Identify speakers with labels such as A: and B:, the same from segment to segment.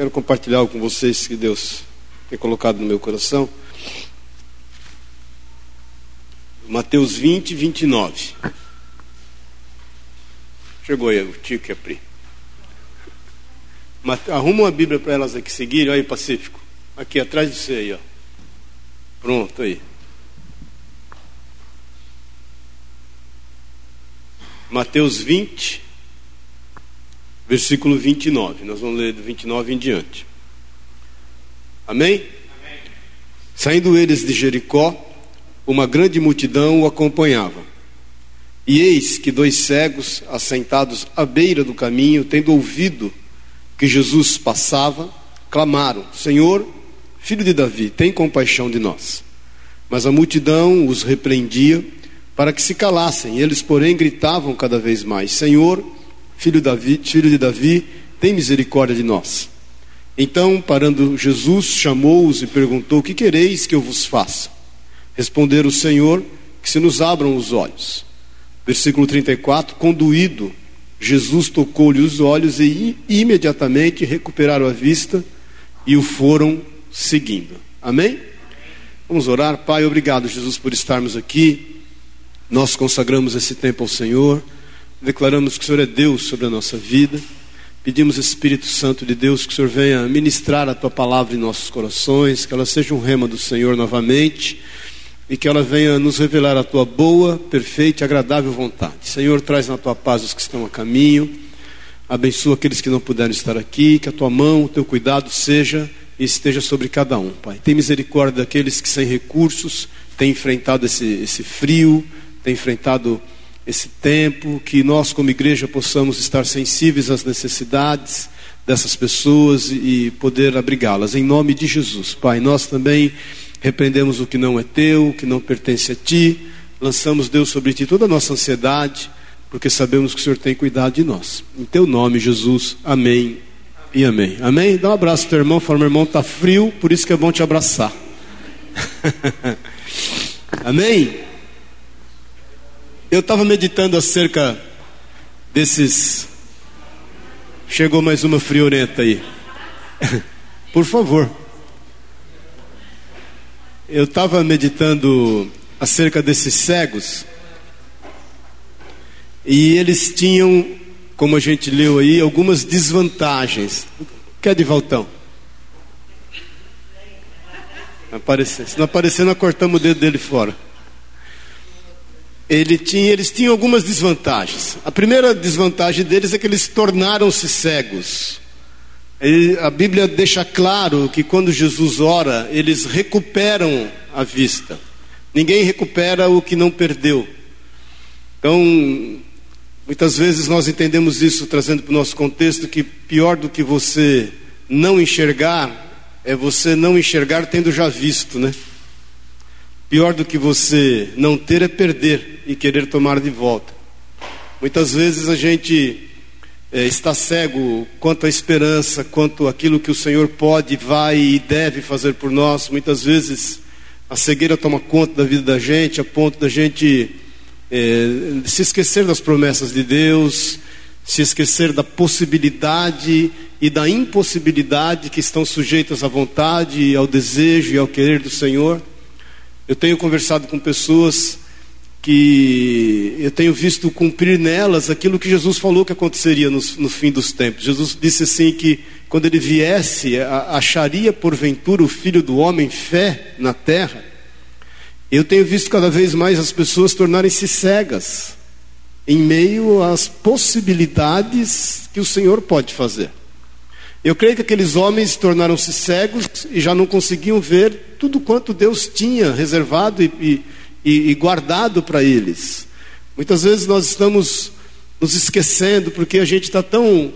A: Quero compartilhar algo com vocês que Deus tem colocado no meu coração. Mateus 20, 29. Chegou aí o tio que é Pri. Arruma uma Bíblia para elas aqui seguirem. Olha aí, Pacífico. Aqui atrás de você aí, ó. Pronto aí. Mateus 20, versículo 29. Nós vamos ler do 29 em diante. Amém? Amém? Saindo eles de Jericó, uma grande multidão o acompanhava. E eis que dois cegos, assentados à beira do caminho, tendo ouvido que Jesus passava, clamaram: Senhor, filho de Davi, tem compaixão de nós. Mas a multidão os repreendia para que se calassem. Eles, porém, gritavam cada vez mais: Senhor, filho, Davi, filho de Davi, tem misericórdia de nós. Então, parando Jesus, chamou-os e perguntou: O que quereis que eu vos faça? Responderam o Senhor: Que se nos abram os olhos. Versículo 34: Conduído, Jesus tocou-lhe os olhos e imediatamente recuperaram a vista e o foram seguindo. Amém? Vamos orar. Pai, obrigado, Jesus, por estarmos aqui. Nós consagramos esse tempo ao Senhor. Declaramos que o Senhor é Deus sobre a nossa vida. Pedimos, Espírito Santo de Deus, que o Senhor venha ministrar a tua palavra em nossos corações, que ela seja um rema do Senhor novamente e que ela venha nos revelar a tua boa, perfeita e agradável vontade. Senhor, traz na tua paz os que estão a caminho, abençoa aqueles que não puderam estar aqui, que a tua mão, o teu cuidado seja e esteja sobre cada um, Pai. Tem misericórdia daqueles que sem recursos têm enfrentado esse, esse frio, têm enfrentado esse tempo, que nós, como igreja, possamos estar sensíveis às necessidades dessas pessoas e poder abrigá-las. Em nome de Jesus, Pai, nós também repreendemos o que não é teu, o que não pertence a ti, lançamos, Deus, sobre ti toda a nossa ansiedade, porque sabemos que o Senhor tem cuidado de nós. Em teu nome, Jesus, amém e amém. Amém? Dá um abraço ao teu irmão, fala, meu irmão, está frio, por isso que é bom te abraçar. amém? Eu estava meditando acerca desses. Chegou mais uma friorenta aí. Por favor. Eu estava meditando acerca desses cegos. E eles tinham, como a gente leu aí, algumas desvantagens. Quer de Valtão? Aparecer. Se não aparecer, nós cortamos o dedo dele fora ele tinha, eles tinham algumas desvantagens. A primeira desvantagem deles é que eles tornaram-se cegos. A Bíblia deixa claro que quando Jesus ora, eles recuperam a vista. Ninguém recupera o que não perdeu. Então, muitas vezes nós entendemos isso trazendo para o nosso contexto que pior do que você não enxergar é você não enxergar tendo já visto, né? Pior do que você não ter é perder e querer tomar de volta. Muitas vezes a gente é, está cego quanto à esperança, quanto àquilo que o Senhor pode, vai e deve fazer por nós. Muitas vezes a cegueira toma conta da vida da gente, a ponto da gente é, se esquecer das promessas de Deus, se esquecer da possibilidade e da impossibilidade que estão sujeitas à vontade, ao desejo e ao querer do Senhor. Eu tenho conversado com pessoas que eu tenho visto cumprir nelas aquilo que Jesus falou que aconteceria no, no fim dos tempos. Jesus disse assim que quando ele viesse, acharia porventura o filho do homem fé na terra. Eu tenho visto cada vez mais as pessoas tornarem-se cegas em meio às possibilidades que o Senhor pode fazer. Eu creio que aqueles homens tornaram-se cegos e já não conseguiam ver tudo quanto Deus tinha reservado e, e, e guardado para eles. Muitas vezes nós estamos nos esquecendo porque a gente está tão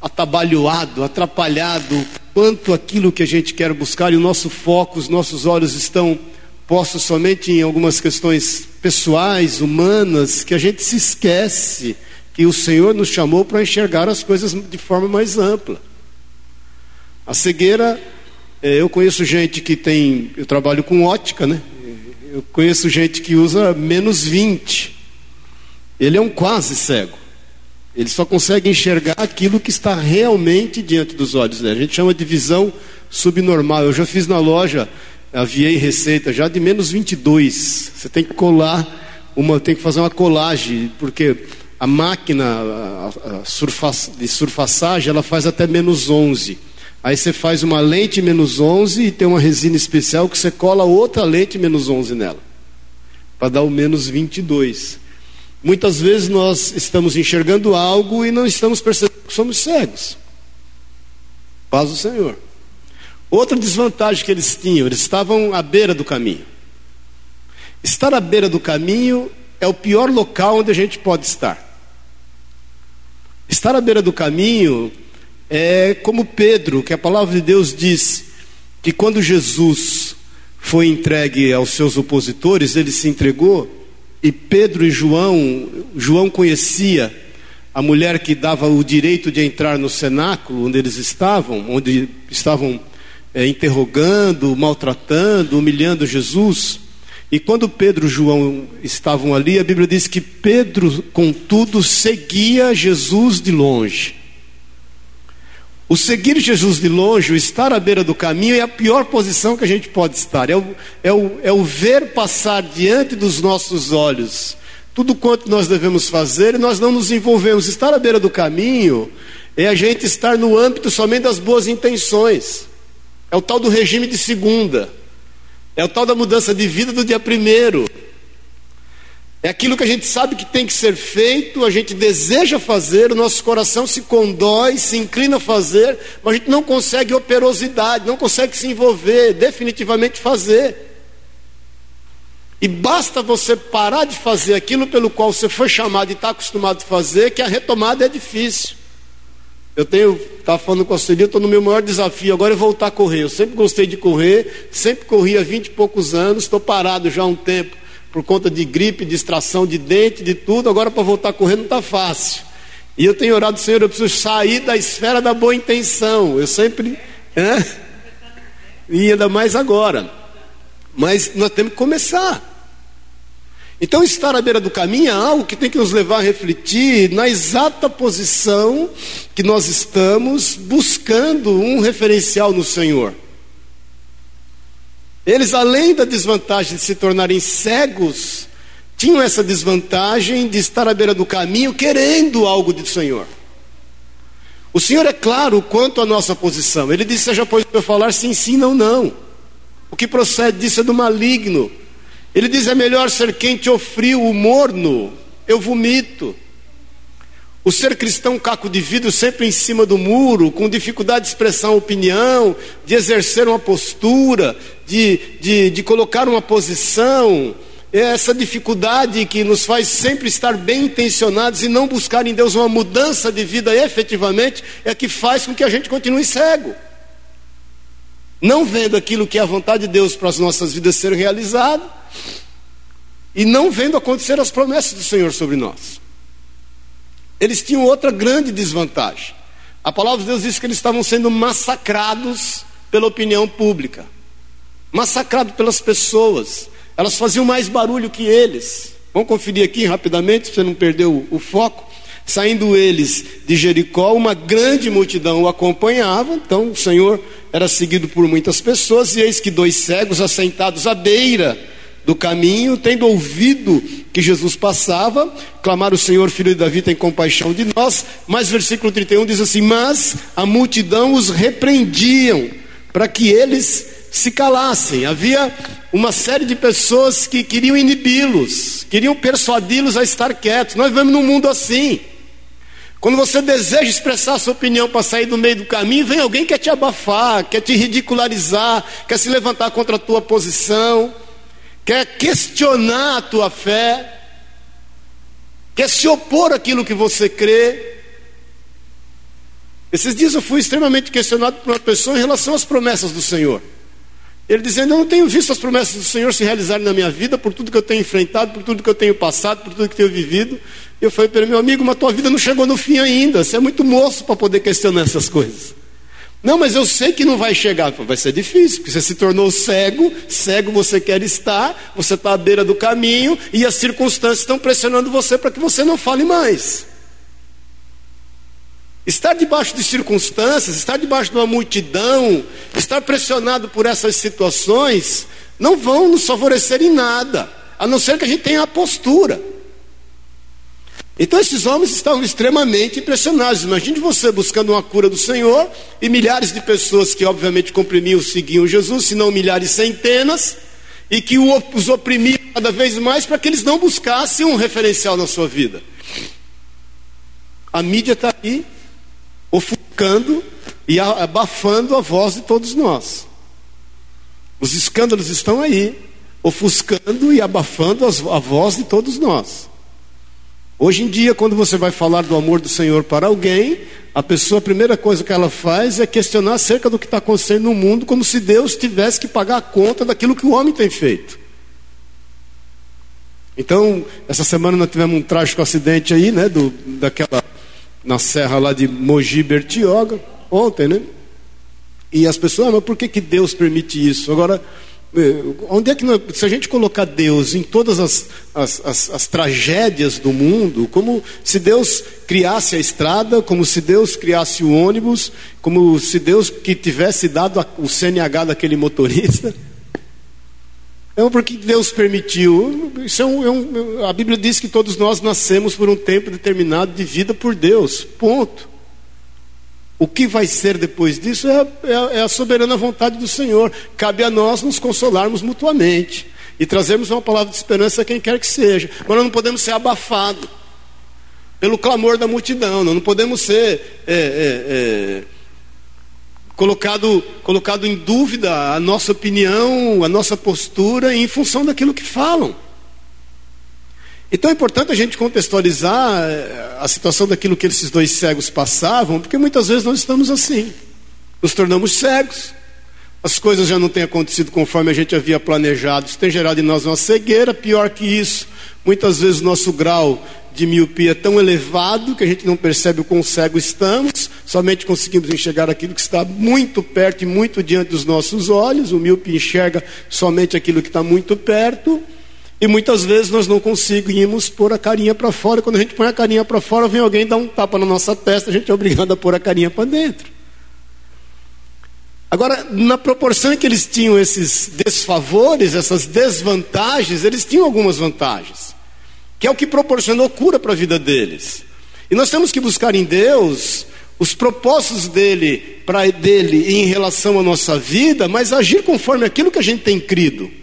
A: atabalhoado, atrapalhado quanto aquilo que a gente quer buscar e o nosso foco, os nossos olhos estão postos somente em algumas questões pessoais, humanas, que a gente se esquece que o Senhor nos chamou para enxergar as coisas de forma mais ampla. A cegueira, é, eu conheço gente que tem, eu trabalho com ótica, né? Eu conheço gente que usa menos 20. Ele é um quase cego. Ele só consegue enxergar aquilo que está realmente diante dos olhos dele. A gente chama de visão subnormal. Eu já fiz na loja, aviei receita já de menos 22. Você tem que colar uma, tem que fazer uma colagem, porque a máquina a, a surfa, de surfaçagem ela faz até menos 11. Aí você faz uma lente menos 11 e tem uma resina especial que você cola outra lente menos 11 nela, para dar o menos 22. Muitas vezes nós estamos enxergando algo e não estamos percebendo que somos cegos. Paz o Senhor. Outra desvantagem que eles tinham, eles estavam à beira do caminho. Estar à beira do caminho é o pior local onde a gente pode estar. Estar à beira do caminho é como Pedro, que a palavra de Deus diz que quando Jesus foi entregue aos seus opositores, ele se entregou, e Pedro e João, João conhecia a mulher que dava o direito de entrar no cenáculo onde eles estavam, onde estavam é, interrogando, maltratando, humilhando Jesus. E quando Pedro e João estavam ali, a Bíblia diz que Pedro, contudo, seguia Jesus de longe. O seguir Jesus de longe, o estar à beira do caminho, é a pior posição que a gente pode estar. É o, é o, é o ver passar diante dos nossos olhos tudo quanto nós devemos fazer e nós não nos envolvemos. Estar à beira do caminho é a gente estar no âmbito somente das boas intenções. É o tal do regime de segunda. É o tal da mudança de vida do dia primeiro. É aquilo que a gente sabe que tem que ser feito, a gente deseja fazer, o nosso coração se condói, se inclina a fazer, mas a gente não consegue operosidade, não consegue se envolver, definitivamente fazer. E basta você parar de fazer aquilo pelo qual você foi chamado e está acostumado a fazer, que a retomada é difícil. Eu tenho, estava falando com a Celia, estou no meu maior desafio agora é voltar a correr. Eu sempre gostei de correr, sempre corri há 20 e poucos anos, estou parado já há um tempo por conta de gripe, distração de dente, de tudo, agora para voltar a correr não está fácil. E eu tenho orado, Senhor, eu preciso sair da esfera da boa intenção. Eu sempre. É? E ainda mais agora. Mas nós temos que começar. Então, estar à beira do caminho é algo que tem que nos levar a refletir na exata posição que nós estamos buscando um referencial no Senhor. Eles, além da desvantagem de se tornarem cegos, tinham essa desvantagem de estar à beira do caminho querendo algo do Senhor. O Senhor é claro quanto à nossa posição. Ele disse: Seja pois eu falar sim, sim, não, não. O que procede disso é do maligno. Ele diz: É melhor ser quente ou frio, o morno, eu vomito. O ser cristão caco de vidro sempre em cima do muro, com dificuldade de expressar opinião, de exercer uma postura, de, de, de colocar uma posição, é essa dificuldade que nos faz sempre estar bem intencionados e não buscar em Deus uma mudança de vida efetivamente, é que faz com que a gente continue cego. Não vendo aquilo que é a vontade de Deus para as nossas vidas ser realizado, e não vendo acontecer as promessas do Senhor sobre nós. Eles tinham outra grande desvantagem. A palavra de Deus diz que eles estavam sendo massacrados pela opinião pública, massacrados pelas pessoas. Elas faziam mais barulho que eles. Vamos conferir aqui rapidamente, para você não perder o, o foco. Saindo eles de Jericó, uma grande multidão o acompanhava, então o Senhor era seguido por muitas pessoas, e eis que dois cegos assentados à beira do caminho, tendo ouvido que Jesus passava, clamaram o Senhor, filho de Davi, tem compaixão de nós. Mas versículo 31 diz assim: Mas a multidão os repreendiam para que eles se calassem. Havia uma série de pessoas que queriam inibi-los, queriam persuadi-los a estar quietos. Nós vivemos num mundo assim. Quando você deseja expressar sua opinião para sair do meio do caminho, vem alguém que quer te abafar, quer te ridicularizar, quer se levantar contra a tua posição quer questionar a tua fé, quer se opor àquilo que você crê. Esses dias eu fui extremamente questionado por uma pessoa em relação às promessas do Senhor. Ele dizendo: Eu não tenho visto as promessas do Senhor se realizarem na minha vida, por tudo que eu tenho enfrentado, por tudo que eu tenho passado, por tudo que eu tenho vivido. Eu falei para ele: Meu amigo, mas tua vida não chegou no fim ainda. Você é muito moço para poder questionar essas coisas. Não, mas eu sei que não vai chegar. Vai ser difícil, porque você se tornou cego, cego você quer estar, você está à beira do caminho e as circunstâncias estão pressionando você para que você não fale mais. Estar debaixo de circunstâncias, estar debaixo de uma multidão, estar pressionado por essas situações, não vão nos favorecer em nada, a não ser que a gente tenha a postura. Então esses homens estavam extremamente impressionados. Imagine você buscando uma cura do Senhor e milhares de pessoas que obviamente comprimiam, seguiam Jesus, se não milhares, centenas, e que os oprimiam cada vez mais para que eles não buscassem um referencial na sua vida. A mídia está aí ofuscando e abafando a voz de todos nós. Os escândalos estão aí, ofuscando e abafando a voz de todos nós. Hoje em dia, quando você vai falar do amor do Senhor para alguém, a pessoa, a primeira coisa que ela faz é questionar acerca do que está acontecendo no mundo, como se Deus tivesse que pagar a conta daquilo que o homem tem feito. Então, essa semana nós tivemos um trágico acidente aí, né, do, daquela, na serra lá de Mogi Bertioga, ontem, né? E as pessoas, ah, mas por que, que Deus permite isso? Agora, onde é que nós, se a gente colocar Deus em todas as, as, as, as, tragédias do mundo, como se Deus criasse a estrada, como se Deus criasse o ônibus, como se Deus que tivesse dado a, o CNH daquele motorista, é porque Deus permitiu. Isso é um, é um, a Bíblia diz que todos nós nascemos por um tempo determinado de vida por Deus. Ponto. O que vai ser depois disso é, é, é a soberana vontade do Senhor. Cabe a nós nos consolarmos mutuamente e trazermos uma palavra de esperança a quem quer que seja. Mas nós não podemos ser abafados pelo clamor da multidão, nós não podemos ser é, é, é, colocado, colocado em dúvida a nossa opinião, a nossa postura em função daquilo que falam. Então é importante a gente contextualizar eh, a situação daquilo que esses dois cegos passavam, porque muitas vezes nós estamos assim, nos tornamos cegos, as coisas já não têm acontecido conforme a gente havia planejado, isso tem gerado em nós uma cegueira, pior que isso, muitas vezes o nosso grau de miopia é tão elevado que a gente não percebe o quão cego estamos, somente conseguimos enxergar aquilo que está muito perto e muito diante dos nossos olhos, o míope enxerga somente aquilo que está muito perto. E muitas vezes nós não conseguimos pôr a carinha para fora. Quando a gente põe a carinha para fora, vem alguém dar um tapa na nossa testa, a gente é obrigado a pôr a carinha para dentro. Agora, na proporção que eles tinham esses desfavores, essas desvantagens, eles tinham algumas vantagens, que é o que proporcionou cura para a vida deles. E nós temos que buscar em Deus os propósitos dele para dele em relação à nossa vida, mas agir conforme aquilo que a gente tem crido.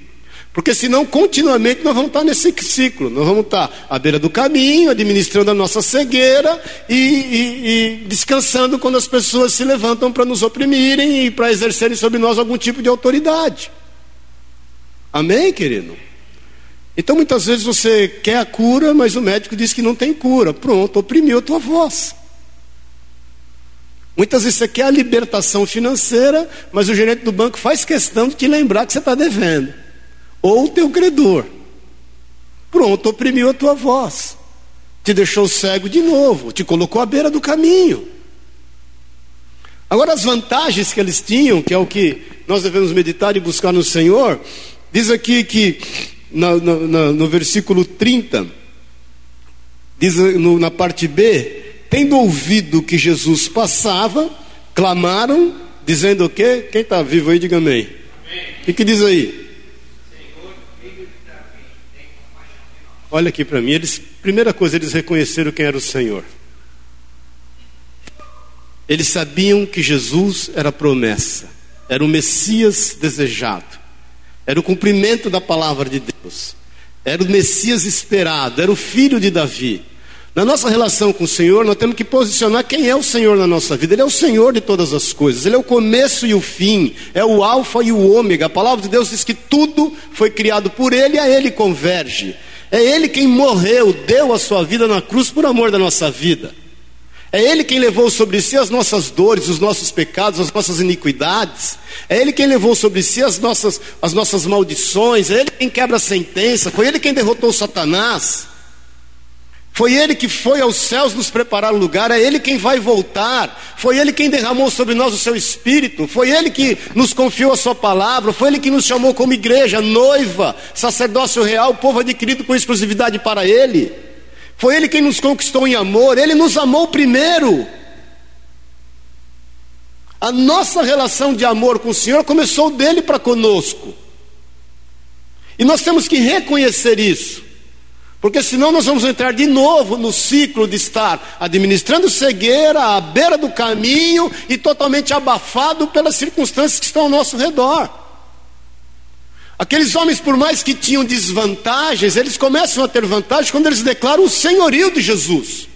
A: Porque senão, continuamente, nós vamos estar nesse ciclo. Nós vamos estar à beira do caminho, administrando a nossa cegueira e, e, e descansando quando as pessoas se levantam para nos oprimirem e para exercerem sobre nós algum tipo de autoridade. Amém, querido? Então, muitas vezes você quer a cura, mas o médico diz que não tem cura. Pronto, oprimiu a tua voz. Muitas vezes você quer a libertação financeira, mas o gerente do banco faz questão de te lembrar que você está devendo ou o teu credor. Pronto, oprimiu a tua voz, te deixou cego de novo, te colocou à beira do caminho. Agora, as vantagens que eles tinham, que é o que nós devemos meditar e buscar no Senhor, diz aqui que na, na, no versículo 30, diz no, na parte B, tendo ouvido que Jesus passava, clamaram, dizendo o quê? Quem está vivo aí, diga amém. O que, que diz aí? Olha aqui para mim, eles, primeira coisa, eles reconheceram quem era o Senhor. Eles sabiam que Jesus era promessa, era o Messias desejado, era o cumprimento da palavra de Deus, era o Messias esperado, era o filho de Davi. Na nossa relação com o Senhor, nós temos que posicionar quem é o Senhor na nossa vida. Ele é o Senhor de todas as coisas, Ele é o começo e o fim, é o Alfa e o Ômega. A palavra de Deus diz que tudo foi criado por Ele e a Ele converge. É Ele quem morreu, deu a sua vida na cruz por amor da nossa vida. É Ele quem levou sobre si as nossas dores, os nossos pecados, as nossas iniquidades. É Ele quem levou sobre si as nossas, as nossas maldições. É Ele quem quebra a sentença. Foi Ele quem derrotou Satanás. Foi Ele que foi aos céus nos preparar o lugar, é Ele quem vai voltar, foi Ele quem derramou sobre nós o seu Espírito, foi Ele que nos confiou a Sua palavra, foi Ele que nos chamou como igreja, noiva, sacerdócio real, povo adquirido com exclusividade para Ele, foi Ele quem nos conquistou em amor, Ele nos amou primeiro. A nossa relação de amor com o Senhor começou dele para conosco. E nós temos que reconhecer isso. Porque senão nós vamos entrar de novo no ciclo de estar administrando cegueira à beira do caminho e totalmente abafado pelas circunstâncias que estão ao nosso redor. Aqueles homens, por mais que tinham desvantagens, eles começam a ter vantagem quando eles declaram o senhorio de Jesus.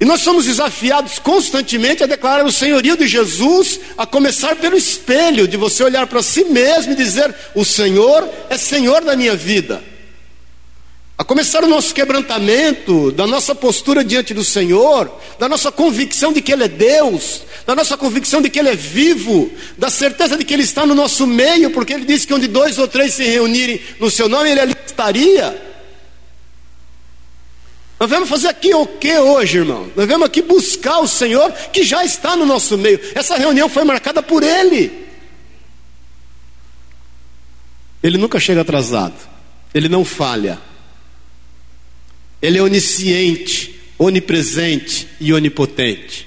A: E nós somos desafiados constantemente a declarar o senhorio de Jesus, a começar pelo espelho, de você olhar para si mesmo e dizer: O Senhor é Senhor da minha vida. A começar o nosso quebrantamento, da nossa postura diante do Senhor, da nossa convicção de que Ele é Deus, da nossa convicção de que Ele é vivo, da certeza de que Ele está no nosso meio, porque Ele disse que onde dois ou três se reunirem no Seu nome, Ele ali estaria. Nós vamos fazer aqui o que hoje, irmão? Nós vamos aqui buscar o Senhor que já está no nosso meio. Essa reunião foi marcada por Ele. Ele nunca chega atrasado, ele não falha. Ele é onisciente, onipresente e onipotente.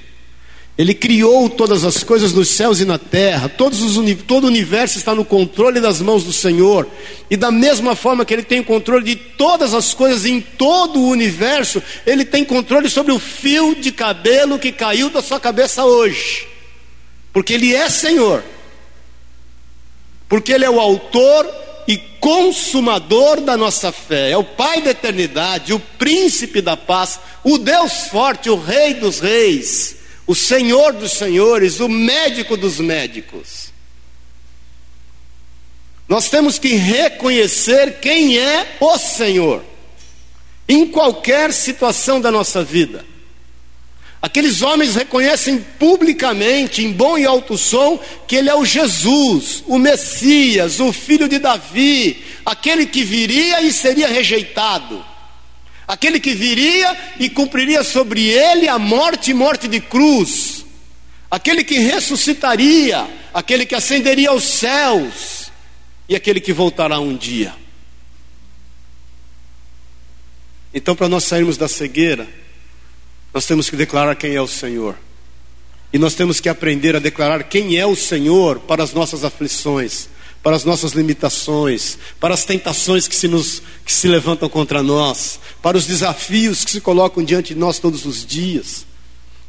A: Ele criou todas as coisas nos céus e na terra, os, todo o universo está no controle das mãos do Senhor, e da mesma forma que Ele tem controle de todas as coisas em todo o universo, Ele tem controle sobre o fio de cabelo que caiu da sua cabeça hoje, porque Ele é Senhor, porque Ele é o autor e consumador da nossa fé, é o Pai da eternidade, o príncipe da paz, o Deus forte, o Rei dos reis o Senhor dos senhores, o médico dos médicos. Nós temos que reconhecer quem é o Senhor, em qualquer situação da nossa vida. Aqueles homens reconhecem publicamente, em bom e alto som, que Ele é o Jesus, o Messias, o filho de Davi, aquele que viria e seria rejeitado aquele que viria e cumpriria sobre ele a morte e morte de cruz, aquele que ressuscitaria, aquele que ascenderia aos céus e aquele que voltará um dia. Então, para nós sairmos da cegueira, nós temos que declarar quem é o Senhor. E nós temos que aprender a declarar quem é o Senhor para as nossas aflições, para as nossas limitações, para as tentações que se, nos, que se levantam contra nós, para os desafios que se colocam diante de nós todos os dias,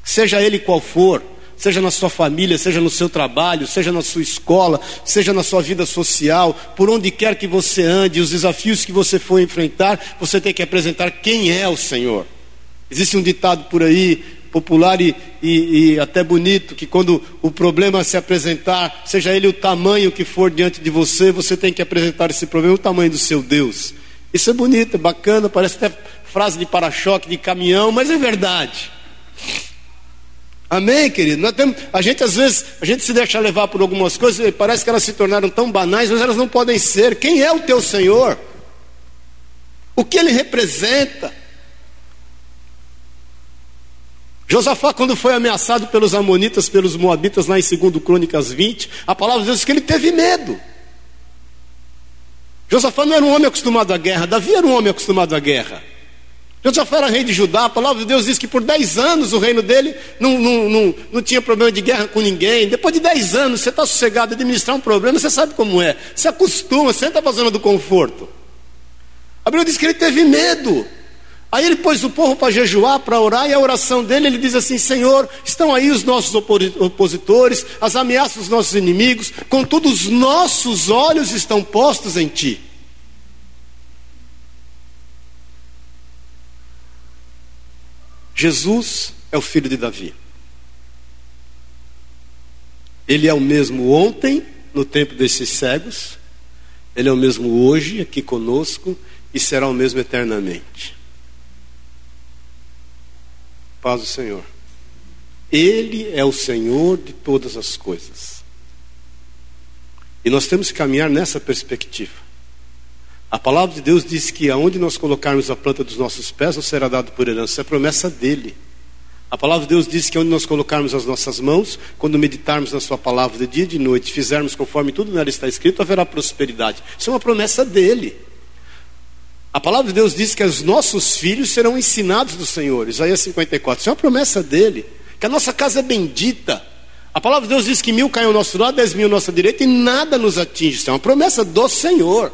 A: seja ele qual for, seja na sua família, seja no seu trabalho, seja na sua escola, seja na sua vida social, por onde quer que você ande, os desafios que você for enfrentar, você tem que apresentar quem é o Senhor. Existe um ditado por aí, popular e, e, e, até bonito, que quando o problema se apresentar, seja ele o tamanho que for diante de você, você tem que apresentar esse problema, o tamanho do seu Deus. Isso é bonito, é bacana, parece até frase de para-choque, de caminhão, mas é verdade. Amém, querido? Nós temos, a gente às vezes, a gente se deixa levar por algumas coisas, e parece que elas se tornaram tão banais, mas elas não podem ser. Quem é o teu Senhor? O que ele representa? Josafá, quando foi ameaçado pelos Amonitas, pelos Moabitas, lá em 2 Crônicas 20, a palavra de Deus diz que ele teve medo. Josafá não era um homem acostumado à guerra, Davi era um homem acostumado à guerra. Josafá era rei de Judá, a palavra de Deus diz que por 10 anos o reino dele não, não, não, não tinha problema de guerra com ninguém. Depois de 10 anos, você está sossegado a administrar um problema, você sabe como é. Você acostuma, você entra para a zona do conforto. A Bíblia diz que ele teve medo. Aí ele pôs o povo para jejuar, para orar, e a oração dele, ele diz assim: Senhor, estão aí os nossos opositores, as ameaças dos nossos inimigos, contudo, os nossos olhos estão postos em Ti. Jesus é o filho de Davi. Ele é o mesmo ontem, no tempo desses cegos, ele é o mesmo hoje, aqui conosco, e será o mesmo eternamente paz do Senhor. Ele é o Senhor de todas as coisas. E nós temos que caminhar nessa perspectiva. A palavra de Deus diz que aonde nós colocarmos a planta dos nossos pés, nos será dado por herança. É promessa dele. A palavra de Deus diz que onde nós colocarmos as nossas mãos, quando meditarmos na Sua palavra de dia e de noite, fizermos conforme tudo nela está escrito, haverá prosperidade. Isso é uma promessa dele. A palavra de Deus diz que os nossos filhos serão ensinados do Senhor. Isaías 54. Isso é uma promessa dele. Que a nossa casa é bendita. A palavra de Deus diz que mil caem ao nosso lado, dez mil à nossa direita e nada nos atinge. Isso é uma promessa do Senhor.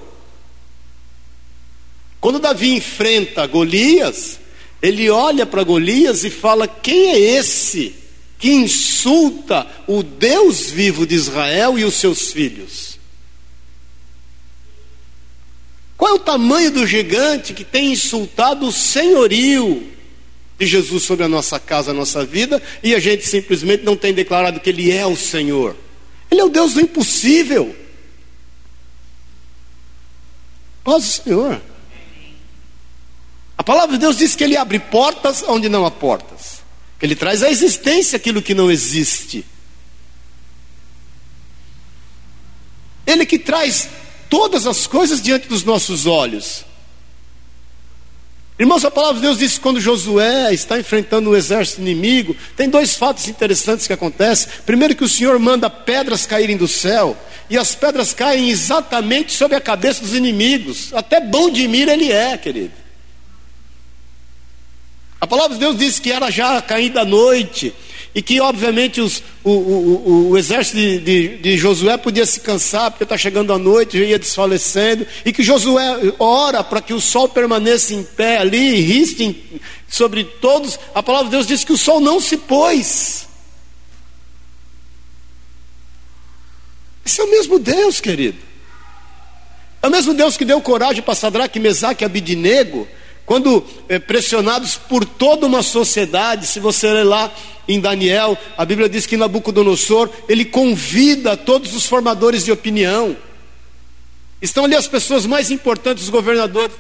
A: Quando Davi enfrenta Golias, ele olha para Golias e fala: Quem é esse que insulta o Deus vivo de Israel e os seus filhos? Qual é o tamanho do gigante que tem insultado o senhorio de Jesus sobre a nossa casa, a nossa vida, e a gente simplesmente não tem declarado que Ele é o Senhor? Ele é o Deus do impossível. Paz o Senhor. A palavra de Deus diz que Ele abre portas onde não há portas. Ele traz à existência aquilo que não existe. Ele que traz todas as coisas diante dos nossos olhos. Irmãos, a palavra de Deus diz que quando Josué está enfrentando o um exército inimigo, tem dois fatos interessantes que acontecem. Primeiro, que o Senhor manda pedras caírem do céu, e as pedras caem exatamente sobre a cabeça dos inimigos. Até bom de mira ele é, querido. A palavra de Deus diz que era já caída a noite, e que, obviamente, os, o, o, o, exército de, de, de, Josué podia se cansar, porque está chegando a noite, já ia desfalecendo. E que Josué ora para que o sol permaneça em pé ali, e riste sobre todos. A palavra de Deus diz que o sol não se pôs. Esse é o mesmo Deus, querido. É o mesmo Deus que deu coragem para Sadraque, Mesaque e Abidinego quando é, pressionados por toda uma sociedade, se você ler lá em Daniel, a Bíblia diz que Nabucodonosor, ele convida todos os formadores de opinião. Estão ali as pessoas mais importantes, os governadores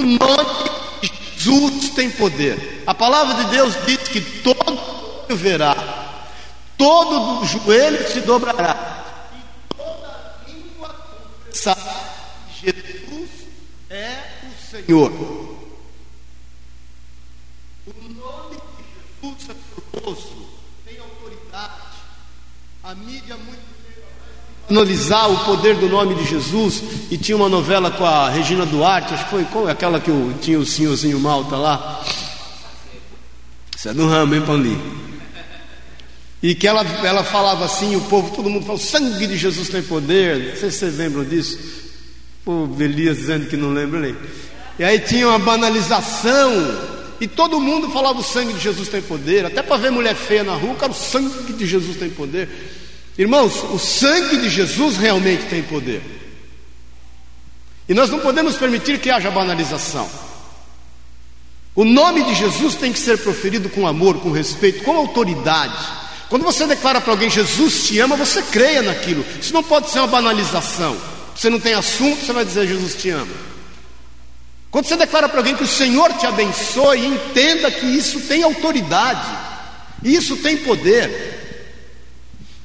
A: O nome de Jesus tem poder. A palavra de Deus diz que todo verá, todo joelho se dobrará, e toda língua confessará que Jesus é o Senhor. O nome de Jesus é poderoso, tem autoridade. A mídia muito analisar o poder do nome de Jesus e tinha uma novela com a Regina Duarte, acho que foi qual é aquela que o, tinha o senhorzinho Malta lá. Isso é do ramo, hein, Paulinho? E que ela, ela falava assim, o povo, todo mundo falou, o sangue de Jesus tem poder. Não sei se vocês lembram disso. O Elias dizendo que não lembra nem. E aí tinha uma banalização. E todo mundo falava o sangue de Jesus tem poder. Até para ver mulher feia na rua, cara, o sangue de Jesus tem poder. Irmãos, o sangue de Jesus realmente tem poder. E nós não podemos permitir que haja banalização. O nome de Jesus tem que ser proferido com amor, com respeito, com autoridade. Quando você declara para alguém Jesus te ama, você creia naquilo. Isso não pode ser uma banalização. Você não tem assunto, você vai dizer Jesus te ama. Quando você declara para alguém que o Senhor te abençoe, entenda que isso tem autoridade, isso tem poder.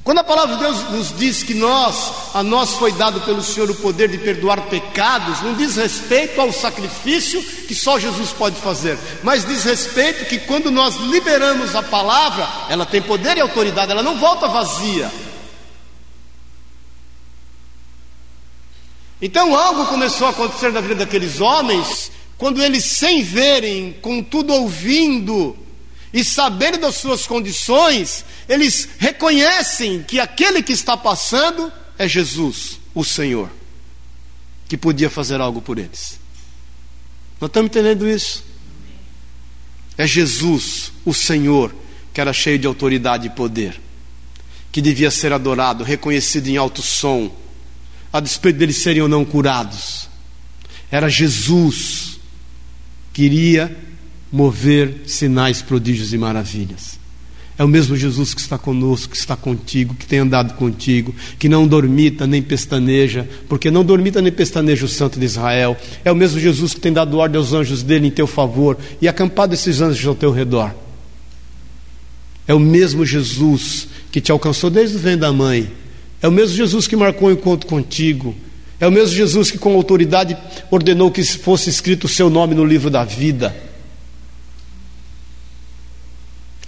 A: Quando a palavra de Deus nos diz que nós, a nós foi dado pelo Senhor o poder de perdoar pecados, não diz respeito ao sacrifício que só Jesus pode fazer, mas diz respeito que quando nós liberamos a palavra, ela tem poder e autoridade, ela não volta vazia. Então algo começou a acontecer na vida daqueles homens, quando eles, sem verem, contudo ouvindo, e sabendo das suas condições, eles reconhecem que aquele que está passando é Jesus, o Senhor, que podia fazer algo por eles. Nós estamos entendendo isso? É Jesus, o Senhor, que era cheio de autoridade e poder, que devia ser adorado, reconhecido em alto som, a despeito deles serem ou não curados. Era Jesus que iria mover sinais, prodígios e maravilhas. É o mesmo Jesus que está conosco, que está contigo, que tem andado contigo, que não dormita nem pestaneja, porque não dormita nem pestaneja o Santo de Israel. É o mesmo Jesus que tem dado ordem aos anjos dele em teu favor e acampado esses anjos ao teu redor. É o mesmo Jesus que te alcançou desde o ventre da mãe. É o mesmo Jesus que marcou o um encontro contigo. É o mesmo Jesus que, com autoridade, ordenou que fosse escrito o seu nome no livro da vida.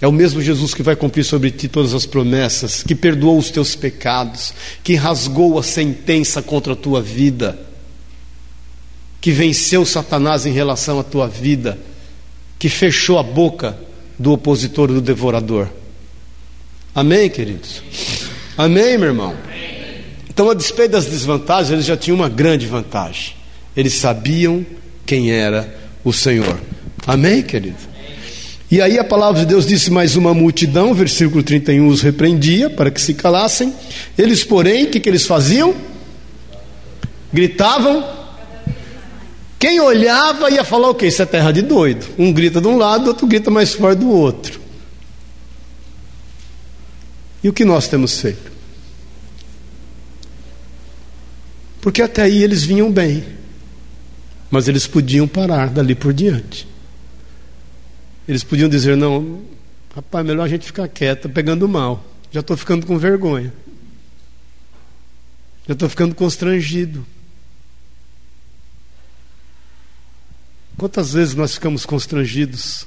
A: É o mesmo Jesus que vai cumprir sobre ti todas as promessas, que perdoou os teus pecados, que rasgou a sentença contra a tua vida, que venceu Satanás em relação à tua vida, que fechou a boca do opositor do devorador. Amém, queridos? Amém, meu irmão? Então, a despeito das desvantagens, eles já tinham uma grande vantagem. Eles sabiam quem era o Senhor. Amém, querido? E aí a palavra de Deus disse: Mais uma multidão, versículo 31, os repreendia para que se calassem. Eles, porém, o que, que eles faziam? Gritavam. Quem olhava ia falar o quê? Isso é terra de doido. Um grita de um lado, outro grita mais forte do outro. E o que nós temos feito? Porque até aí eles vinham bem, mas eles podiam parar dali por diante. Eles podiam dizer: não, rapaz, melhor a gente ficar quieto, pegando mal. Já estou ficando com vergonha. Já estou ficando constrangido. Quantas vezes nós ficamos constrangidos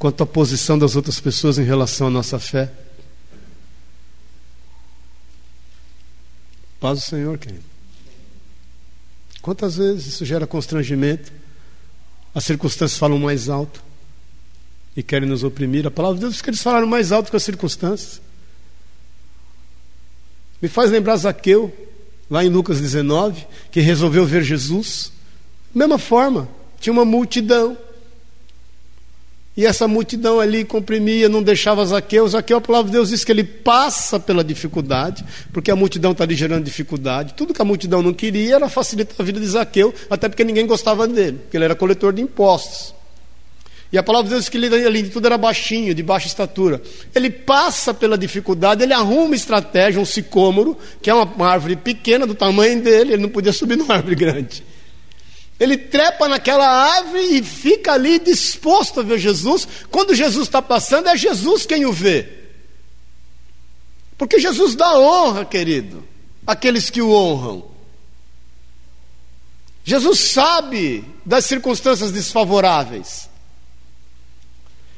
A: quanto à posição das outras pessoas em relação à nossa fé? Paz do Senhor, querido. Quantas vezes isso gera constrangimento? As circunstâncias falam mais alto e querem nos oprimir. A palavra de Deus diz que eles falaram mais alto que as circunstâncias. Me faz lembrar Zaqueu, lá em Lucas 19, que resolveu ver Jesus. Mesma forma, tinha uma multidão. E essa multidão ali comprimia, não deixava Zaqueu. Zaqueu, a palavra de Deus diz que ele passa pela dificuldade, porque a multidão está ali gerando dificuldade. Tudo que a multidão não queria era facilitar a vida de Zaqueu, até porque ninguém gostava dele, porque ele era coletor de impostos. E a palavra de Deus que ele, além de tudo, era baixinho, de baixa estatura. Ele passa pela dificuldade, ele arruma uma estratégia, um sicômoro, que é uma árvore pequena do tamanho dele, ele não podia subir numa árvore grande. Ele trepa naquela árvore e fica ali disposto a ver Jesus. Quando Jesus está passando, é Jesus quem o vê. Porque Jesus dá honra, querido, àqueles que o honram. Jesus sabe das circunstâncias desfavoráveis.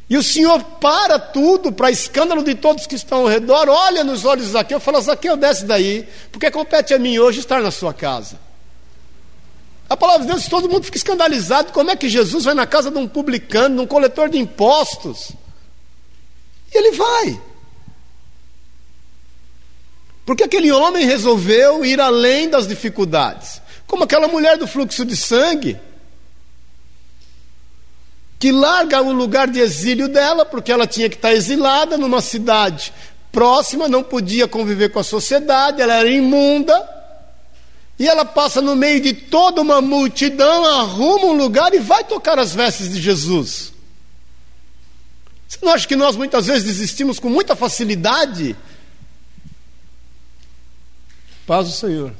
A: E o Senhor para tudo para escândalo de todos que estão ao redor, olha nos olhos de Zaqueu e fala: Zaqueu, desce daí, porque compete a mim hoje estar na sua casa. A palavra de Deus, todo mundo fica escandalizado: como é que Jesus vai na casa de um publicano, de um coletor de impostos? E ele vai. Porque aquele homem resolveu ir além das dificuldades, como aquela mulher do fluxo de sangue que larga o lugar de exílio dela, porque ela tinha que estar exilada numa cidade próxima, não podia conviver com a sociedade, ela era imunda. E ela passa no meio de toda uma multidão, arruma um lugar e vai tocar as vestes de Jesus. Você não acha que nós muitas vezes desistimos com muita facilidade? Paz do Senhor.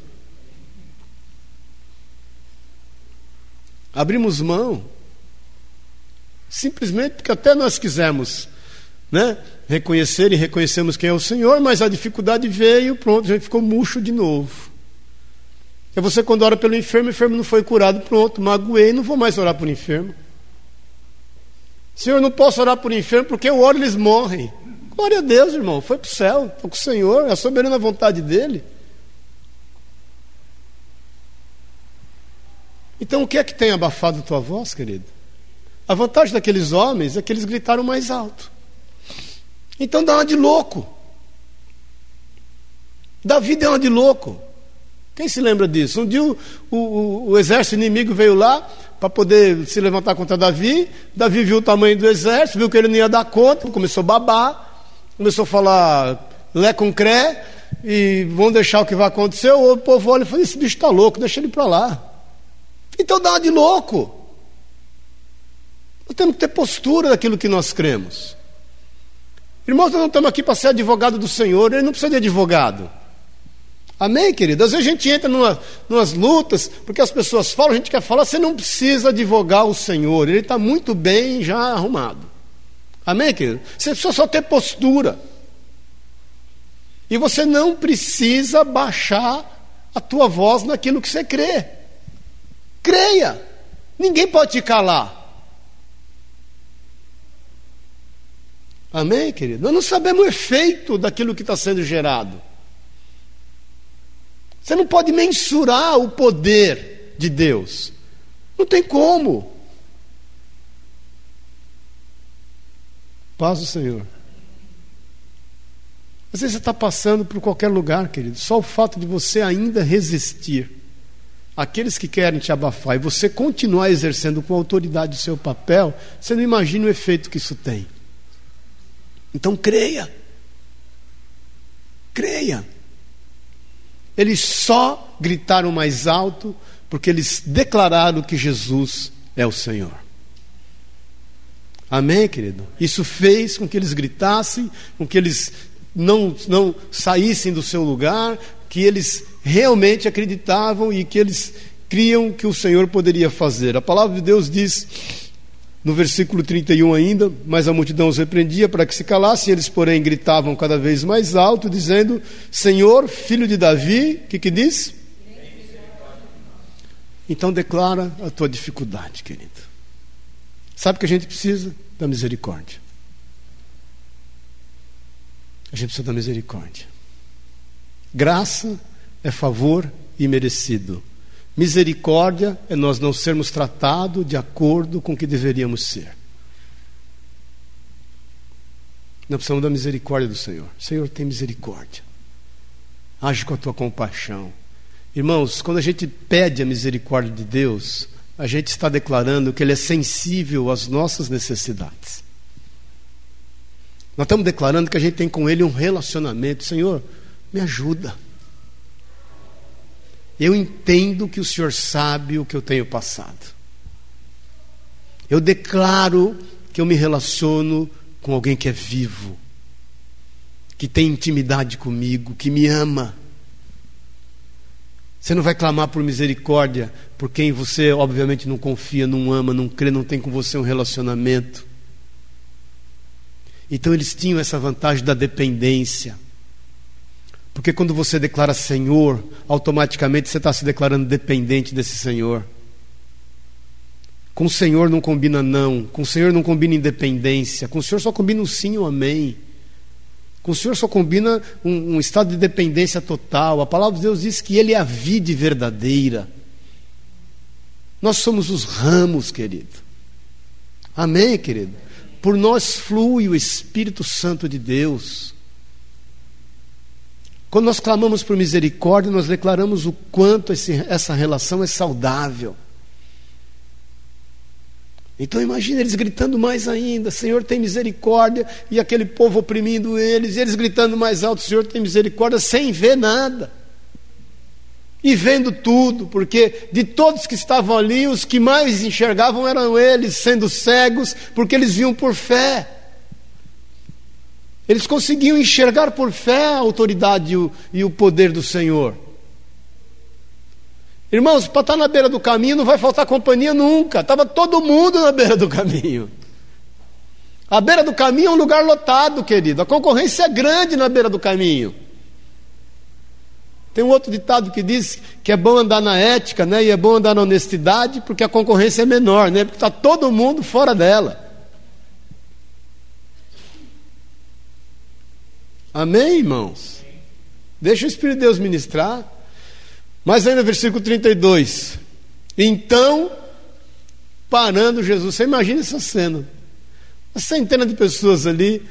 A: Abrimos mão Simplesmente porque até nós quisemos né, reconhecer e reconhecemos quem é o Senhor, mas a dificuldade veio, pronto, a gente ficou murcho de novo. É você quando ora pelo enfermo, o enfermo não foi curado, pronto, magoei, não vou mais orar por enfermo. Senhor, não posso orar por enfermo porque eu oro e eles morrem. Glória a Deus, irmão, foi para o céu, estou com o Senhor, é a soberana vontade dEle. Então o que é que tem abafado tua voz, querido? A vantagem daqueles homens é que eles gritaram mais alto. Então dá uma de louco. Davi deu uma de louco. Quem se lembra disso? Um dia o, o, o exército inimigo veio lá para poder se levantar contra Davi. Davi viu o tamanho do exército, viu que ele não ia dar conta, começou a babar, começou a falar lé com cré, e vão deixar o que vai acontecer. O povo olha e fala: esse bicho está louco, deixa ele para lá. Então dá uma de louco. Nós temos que ter postura daquilo que nós cremos. Irmãos, nós não estamos aqui para ser advogado do Senhor, ele não precisa de advogado. Amém, querido? Às vezes a gente entra numa, numas lutas, porque as pessoas falam, a gente quer falar, você não precisa advogar o Senhor, ele está muito bem já arrumado. Amém, querido? Você precisa só ter postura. E você não precisa baixar a tua voz naquilo que você crê. Creia. Ninguém pode te calar. Amém, querido? Nós não sabemos o efeito daquilo que está sendo gerado. Você não pode mensurar o poder de Deus. Não tem como. Paz do Senhor. Às vezes você está passando por qualquer lugar, querido. Só o fato de você ainda resistir aqueles que querem te abafar e você continuar exercendo com autoridade o seu papel, você não imagina o efeito que isso tem. Então creia. Creia. Eles só gritaram mais alto porque eles declararam que Jesus é o Senhor. Amém, querido? Isso fez com que eles gritassem, com que eles não, não saíssem do seu lugar, que eles realmente acreditavam e que eles criam que o Senhor poderia fazer. A palavra de Deus diz no versículo 31 ainda, mas a multidão os repreendia para que se calassem, eles, porém, gritavam cada vez mais alto, dizendo: Senhor, filho de Davi, o que, que diz? Então declara a tua dificuldade, querido. Sabe que a gente precisa da misericórdia. A gente precisa da misericórdia. Graça é favor imerecido. Misericórdia é nós não sermos tratados de acordo com o que deveríamos ser. Nós precisamos da misericórdia do Senhor. Senhor, tem misericórdia. Age com a tua compaixão. Irmãos, quando a gente pede a misericórdia de Deus, a gente está declarando que Ele é sensível às nossas necessidades. Nós estamos declarando que a gente tem com Ele um relacionamento. Senhor, me ajuda. Eu entendo que o Senhor sabe o que eu tenho passado. Eu declaro que eu me relaciono com alguém que é vivo, que tem intimidade comigo, que me ama. Você não vai clamar por misericórdia por quem você, obviamente, não confia, não ama, não crê, não tem com você um relacionamento. Então, eles tinham essa vantagem da dependência. Porque quando você declara Senhor, automaticamente você está se declarando dependente desse Senhor. Com o Senhor não combina não, com o Senhor não combina independência, com o Senhor só combina um sim ou um amém. Com o Senhor só combina um, um estado de dependência total. A palavra de Deus diz que Ele é a vide verdadeira. Nós somos os ramos, querido. Amém, querido? Por nós flui o Espírito Santo de Deus. Quando nós clamamos por misericórdia, nós declaramos o quanto esse, essa relação é saudável. Então imagine eles gritando mais ainda: Senhor tem misericórdia, e aquele povo oprimindo eles, e eles gritando mais alto: Senhor tem misericórdia, sem ver nada. E vendo tudo, porque de todos que estavam ali, os que mais enxergavam eram eles, sendo cegos, porque eles viam por fé. Eles conseguiam enxergar por fé a autoridade e o, poder do Senhor. Irmãos, para estar na beira do caminho não vai faltar companhia nunca. Estava todo mundo na beira do caminho. A beira do caminho é um lugar lotado, querido. A concorrência é grande na beira do caminho. Tem um outro ditado que diz que é bom andar na ética, né? E é bom andar na honestidade, porque a concorrência é menor, né? Porque está todo mundo fora dela. Amém, irmãos? Deixa o Espírito de Deus ministrar. Mas ainda versículo 32. Então, parando Jesus, você imagina essa cena. Uma centena de pessoas ali,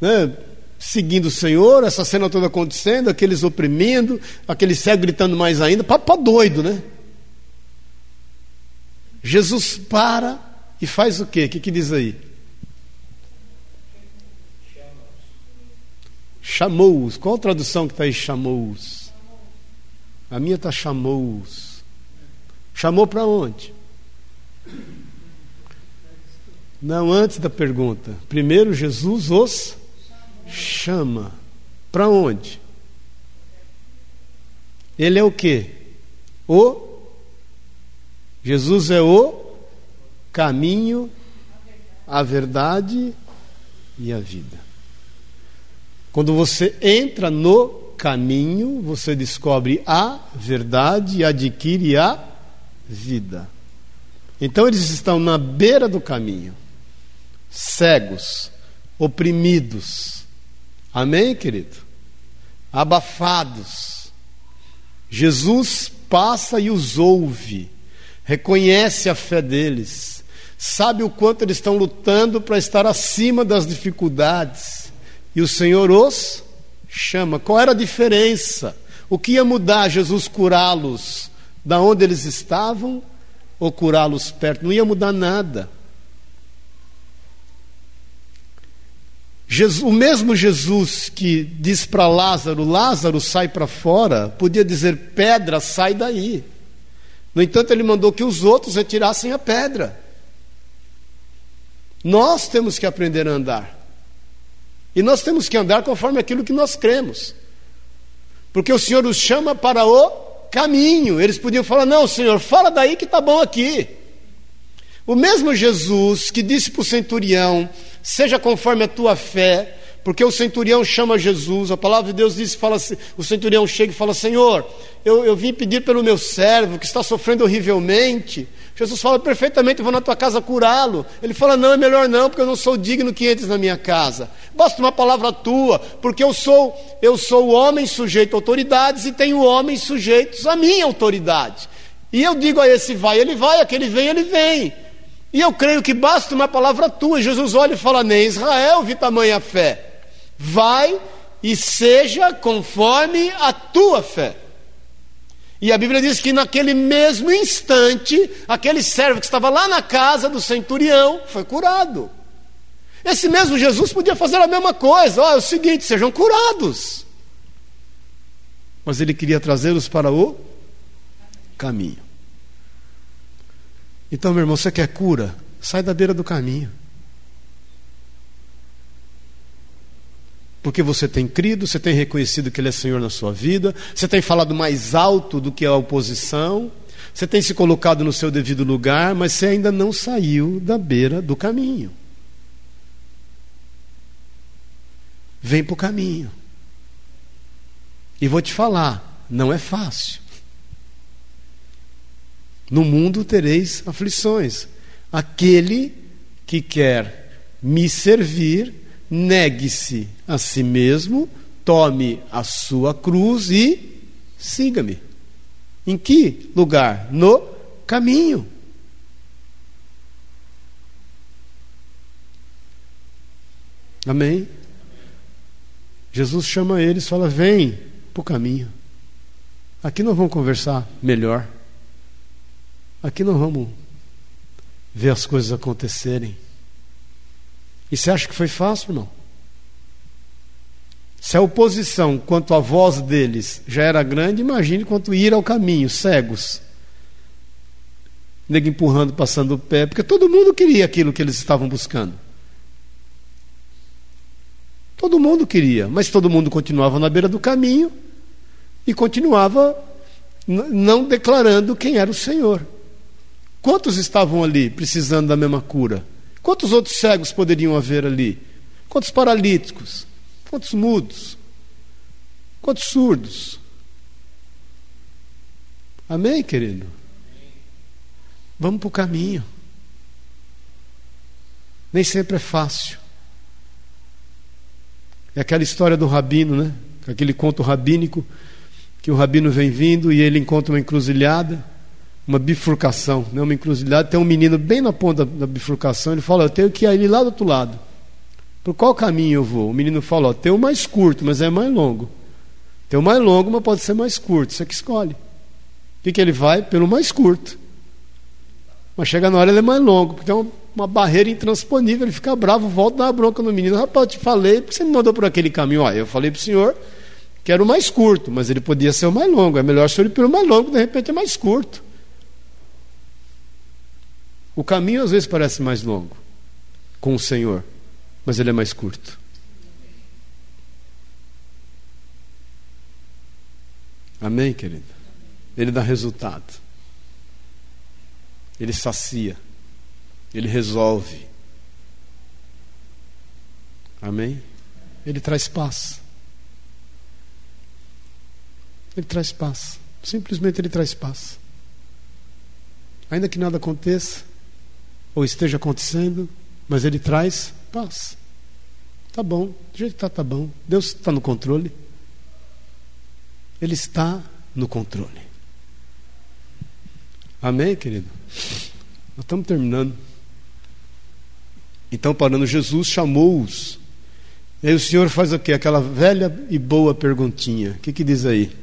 A: né, seguindo o Senhor, essa cena toda acontecendo, aqueles oprimindo, aquele cego gritando mais ainda, papo doido, né? Jesus para e faz o quê? O que, que diz aí? Chamou-os. Qual a tradução que está aí? Chamou-os. A minha está chamou-os. Chamou para onde? Não, antes da pergunta. Primeiro, Jesus os chama. Para onde? Ele é o que? O Jesus é o caminho, a verdade e a vida. Quando você entra no caminho, você descobre a verdade e adquire a vida. Então eles estão na beira do caminho, cegos, oprimidos. Amém, querido? Abafados. Jesus passa e os ouve reconhece a fé deles, sabe o quanto eles estão lutando para estar acima das dificuldades, e o Senhor os chama. Qual era a diferença? O que ia mudar Jesus curá-los da onde eles estavam ou curá-los perto? Não ia mudar nada. Jesus, o mesmo Jesus que diz para Lázaro: Lázaro, sai para fora, podia dizer: pedra, sai daí. No entanto, ele mandou que os outros retirassem a pedra. Nós temos que aprender a andar. E nós temos que andar conforme aquilo que nós cremos. Porque o Senhor os chama para o caminho. Eles podiam falar: Não, Senhor, fala daí que está bom aqui. O mesmo Jesus que disse para o centurião: Seja conforme a tua fé, porque o centurião chama Jesus, a palavra de Deus diz, fala, o centurião chega e fala, Senhor, eu, eu vim pedir pelo meu servo que está sofrendo horrivelmente. Jesus fala, perfeitamente, eu vou na tua casa curá-lo. Ele fala, não, é melhor não, porque eu não sou digno que entres na minha casa. Basta uma palavra tua, porque eu sou, eu sou homem sujeito a autoridades e tenho homens sujeitos a minha autoridade. E eu digo a esse vai, ele vai, aquele vem, ele vem. E eu creio que basta uma palavra tua. Jesus olha e fala, nem Israel vi tamanha fé vai e seja conforme a tua fé. E a Bíblia diz que naquele mesmo instante, aquele servo que estava lá na casa do centurião foi curado. Esse mesmo Jesus podia fazer a mesma coisa. É o seguinte: sejam curados. Mas ele queria trazê-los para o caminho. Então, meu irmão, você quer cura? Sai da beira do caminho. Porque você tem crido, você tem reconhecido que Ele é Senhor na sua vida, você tem falado mais alto do que a oposição, você tem se colocado no seu devido lugar, mas você ainda não saiu da beira do caminho. Vem para o caminho. E vou te falar, não é fácil. No mundo tereis aflições. Aquele que quer me servir, negue-se a si mesmo, tome a sua cruz e siga-me. Em que lugar? No caminho. Amém? Jesus chama eles fala: Vem para o caminho. Aqui nós vamos conversar melhor. Aqui nós vamos ver as coisas acontecerem. E você acha que foi fácil, irmão? Se a oposição quanto à voz deles já era grande, imagine quanto ir ao caminho, cegos. Nego empurrando, passando o pé, porque todo mundo queria aquilo que eles estavam buscando. Todo mundo queria, mas todo mundo continuava na beira do caminho e continuava não declarando quem era o Senhor. Quantos estavam ali precisando da mesma cura? Quantos outros cegos poderiam haver ali? Quantos paralíticos? Quantos mudos? Quantos surdos? Amém, querido? Vamos para o caminho. Nem sempre é fácil. É aquela história do rabino, né? Aquele conto rabínico que o rabino vem vindo e ele encontra uma encruzilhada uma bifurcação, né, uma encruzilhada, tem um menino bem na ponta da bifurcação, ele fala, eu tenho que ir ali lá do outro lado. Por qual caminho eu vou? O menino fala, ó, tem o mais curto, mas é mais longo. Tem o mais longo, mas pode ser mais curto, você que escolhe. O que, que ele vai? Pelo mais curto. Mas chega na hora ele é mais longo, porque é uma, uma barreira intransponível, ele fica bravo, volta dá bronca no menino. Rapaz, eu te falei, porque você me mandou por aquele caminho? Ó, eu falei para o senhor que era o mais curto, mas ele podia ser o mais longo. É melhor o senhor ir pelo mais longo, de repente é mais curto. O caminho às vezes parece mais longo com o Senhor, mas ele é mais curto. Amém, querido? Ele dá resultado. Ele sacia. Ele resolve. Amém? Ele traz paz. Ele traz paz. Simplesmente ele traz paz. Ainda que nada aconteça, ou esteja acontecendo, mas ele traz paz. Tá bom, do jeito que está, tá bom. Deus está no controle. Ele está no controle. Amém, querido? Nós estamos terminando. Então, parando, Jesus chamou-os. E aí o Senhor faz o quê? Aquela velha e boa perguntinha. O que, que diz aí?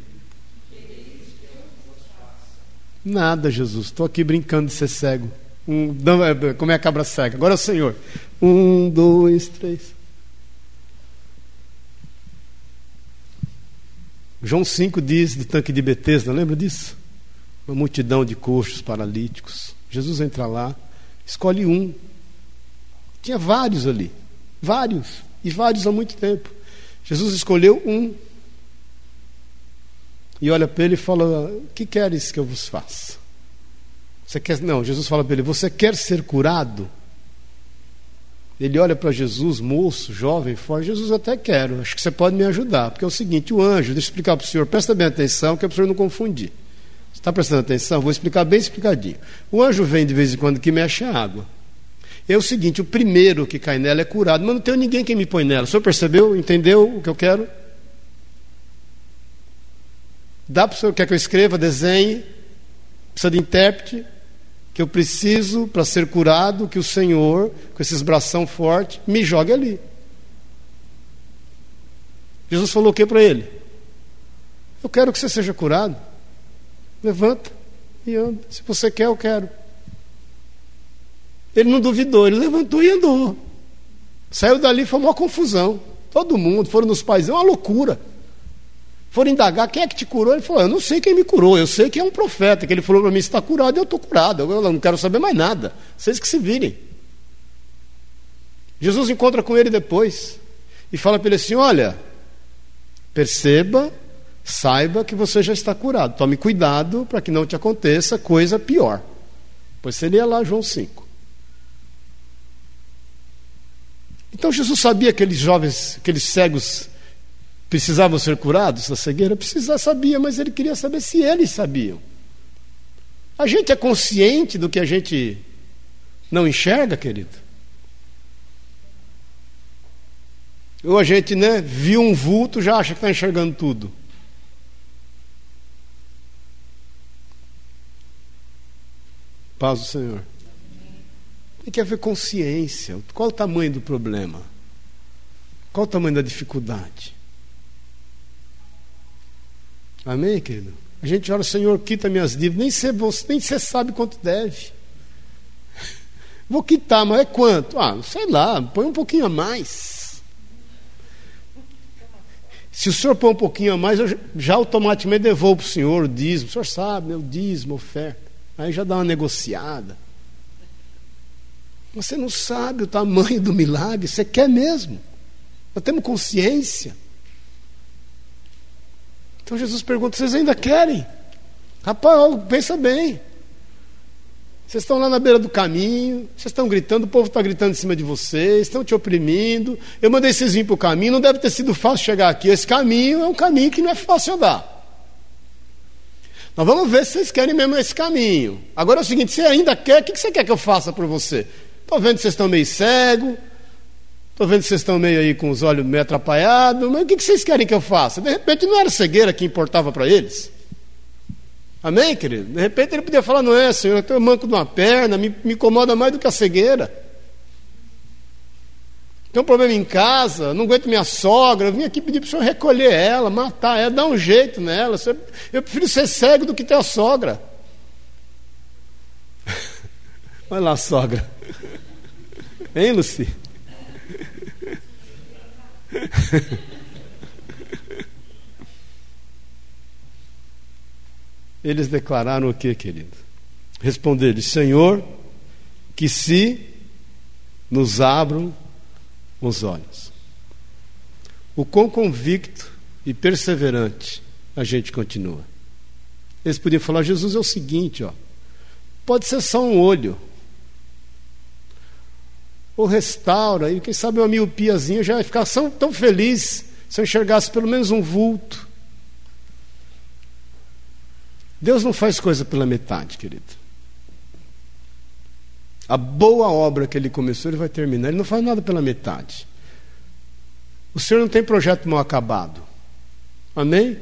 A: Nada, Jesus. Estou aqui brincando de ser cego. Um, é, como é a cabra cega? Agora é o Senhor. Um, dois, três. João 5 diz do tanque de Betesda, lembra disso? Uma multidão de coxos paralíticos. Jesus entra lá, escolhe um. Tinha vários ali, vários, e vários há muito tempo. Jesus escolheu um. E olha para ele e fala: O que queres que eu vos faça? Você quer, não, Jesus fala para ele: Você quer ser curado? Ele olha para Jesus, moço, jovem, forte. Jesus, até quero, acho que você pode me ajudar. Porque é o seguinte: o anjo, deixa eu explicar para o senhor, presta bem atenção, que é para o senhor não confundir. Você está prestando atenção? Vou explicar bem explicadinho. O anjo vem de vez em quando que mexe a água. É o seguinte: o primeiro que cai nela é curado, mas não tem ninguém que me põe nela. O senhor percebeu? Entendeu o que eu quero? Dá para o senhor, quer que eu escreva, desenhe? Precisa de intérprete? Que eu preciso para ser curado, que o Senhor, com esses bração forte, me jogue ali. Jesus falou o que para ele? Eu quero que você seja curado. Levanta e anda. Se você quer, eu quero. Ele não duvidou, ele levantou e andou. Saiu dali, foi uma confusão. Todo mundo, foram nos pais, é uma loucura foram indagar quem é que te curou, ele falou: Eu não sei quem me curou, eu sei que é um profeta, que ele falou para mim: está curado, eu estou curado, eu não quero saber mais nada. Vocês que se virem. Jesus encontra com ele depois e fala para ele assim: Olha, perceba, saiba que você já está curado, tome cuidado para que não te aconteça coisa pior. Pois seria lá João 5. Então Jesus sabia que aqueles jovens, aqueles cegos precisavam ser curados da cegueira? Precisava, sabia, mas ele queria saber se eles sabiam. A gente é consciente do que a gente não enxerga, querido? Ou a gente, né, viu um vulto, já acha que está enxergando tudo. Paz do Senhor. Tem que haver consciência. Qual o tamanho do problema? Qual o tamanho da dificuldade? Amém, querido? A gente ora, Senhor, quita minhas dívidas. Nem você, nem sabe quanto deve. Vou quitar, mas é quanto? Ah, sei lá, põe um pouquinho a mais. Se o senhor põe um pouquinho a mais, eu já automaticamente devolvo para o senhor o dízimo. O senhor sabe, né? O dízimo, oferta. Aí já dá uma negociada. Você não sabe o tamanho do milagre, você quer mesmo. Nós temos consciência. Então Jesus pergunta: vocês ainda querem? Rapaz, pensa bem. Vocês estão lá na beira do caminho, vocês estão gritando, o povo está gritando em cima de vocês, estão te oprimindo. Eu mandei vocês vir para o caminho, não deve ter sido fácil chegar aqui. Esse caminho é um caminho que não é fácil andar. Nós vamos ver se vocês querem mesmo esse caminho. Agora é o seguinte: você ainda quer, o que você quer que eu faça por você? Estou vendo que vocês estão meio cegos, Estou vendo que vocês estão meio aí com os olhos meio atrapalhados, mas o que vocês querem que eu faça? De repente não era cegueira que importava para eles. Amém, querido? De repente ele podia falar, não é, Senhor, eu tenho manco de uma perna, me, me incomoda mais do que a cegueira. Tem um problema em casa, não aguento minha sogra, eu vim aqui pedir para o senhor recolher ela, matar ela, dar um jeito nela. Eu prefiro ser cego do que ter a sogra. Vai lá, sogra. Hein, Luci? Eles declararam o que, querido? Responderam: Senhor, que se nos abram os olhos. O quão convicto e perseverante a gente continua. Eles podiam falar: Jesus é o seguinte, ó, pode ser só um olho. Ou restaura, e quem sabe uma miopiazinha já vai ficar tão, tão feliz se eu enxergasse pelo menos um vulto. Deus não faz coisa pela metade, querido. A boa obra que ele começou, ele vai terminar. Ele não faz nada pela metade. O Senhor não tem projeto mal acabado. Amém?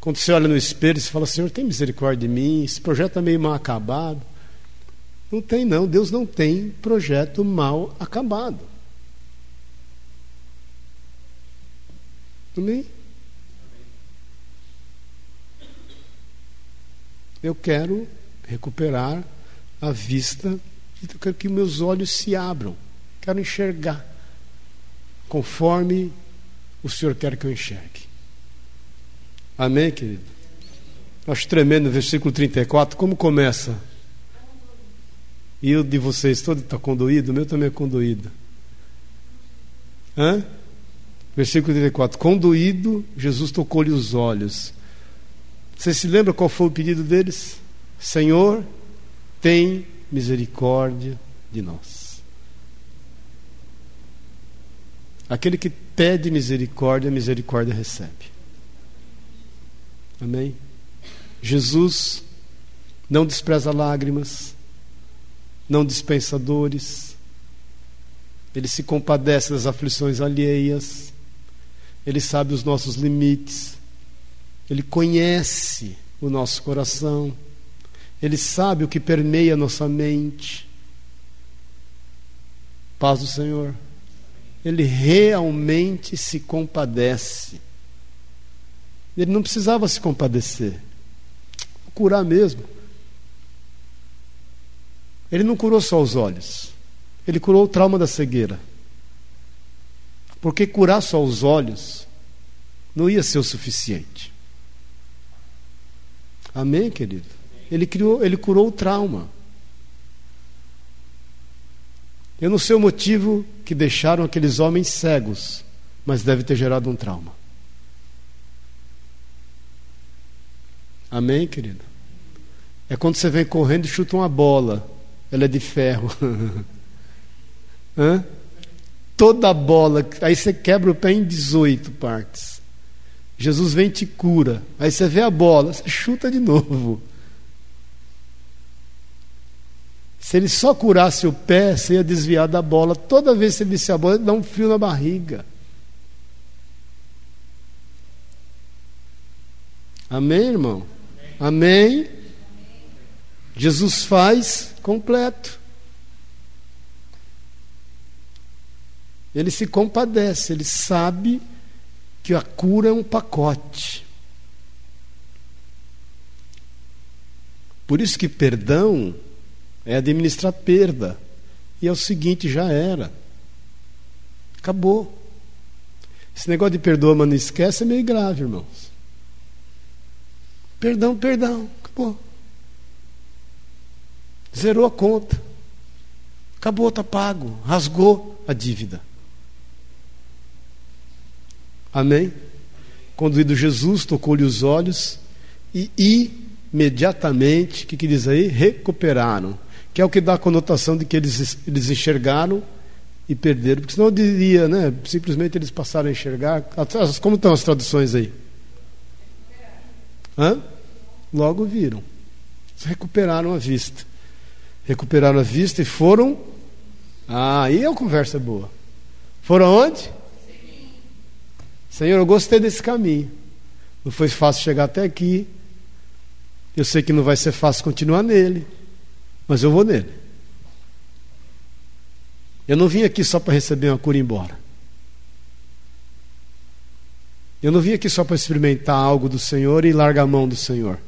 A: Quando você olha no espelho, você fala: Senhor, tem misericórdia de mim. Esse projeto está meio mal acabado. Não tem, não. Deus não tem projeto mal acabado. Amém? Eu quero recuperar a vista, eu quero que meus olhos se abram, quero enxergar conforme o Senhor quer que eu enxergue. Amém, querido? Acho tremendo o versículo 34, como começa? E o de vocês todo está condoído, o meu também é condoído. Hã? Versículo 34: Condoído, Jesus tocou-lhe os olhos. Você se lembra qual foi o pedido deles? Senhor, tem misericórdia de nós. Aquele que pede misericórdia, misericórdia recebe. Amém? Jesus não despreza lágrimas, não dispensa dores, ele se compadece das aflições alheias, ele sabe os nossos limites, ele conhece o nosso coração, ele sabe o que permeia nossa mente. Paz do Senhor. Ele realmente se compadece. Ele não precisava se compadecer. Curar mesmo. Ele não curou só os olhos. Ele curou o trauma da cegueira. Porque curar só os olhos não ia ser o suficiente. Amém, querido? Ele, criou, ele curou o trauma. Eu não sei o motivo que deixaram aqueles homens cegos, mas deve ter gerado um trauma. Amém, querido? É quando você vem correndo e chuta uma bola, ela é de ferro. Hã? Toda bola, aí você quebra o pé em 18 partes. Jesus vem e te cura. Aí você vê a bola, você chuta de novo. Se ele só curasse o pé, você ia desviar da bola. Toda vez que você visse a bola, dá um frio na barriga. Amém, irmão? Amém. Jesus faz completo. Ele se compadece, ele sabe que a cura é um pacote. Por isso que perdão é administrar perda. E é o seguinte, já era. Acabou. Esse negócio de perdoa, mas não esquece é meio grave, irmãos. Perdão, perdão, acabou. Zerou a conta. Acabou, está pago. Rasgou a dívida. Amém? Conduído Jesus, tocou-lhe os olhos e imediatamente, o que, que diz aí? Recuperaram. Que é o que dá a conotação de que eles, eles enxergaram e perderam. Porque senão eu diria, né? Simplesmente eles passaram a enxergar. Como estão as traduções aí? Hã? Logo viram. Recuperaram a vista. Recuperaram a vista e foram. Ah, aí a conversa boa. Foram aonde? Senhor, eu gostei desse caminho. Não foi fácil chegar até aqui. Eu sei que não vai ser fácil continuar nele. Mas eu vou nele. Eu não vim aqui só para receber uma cura e ir embora. Eu não vim aqui só para experimentar algo do Senhor e largar a mão do Senhor.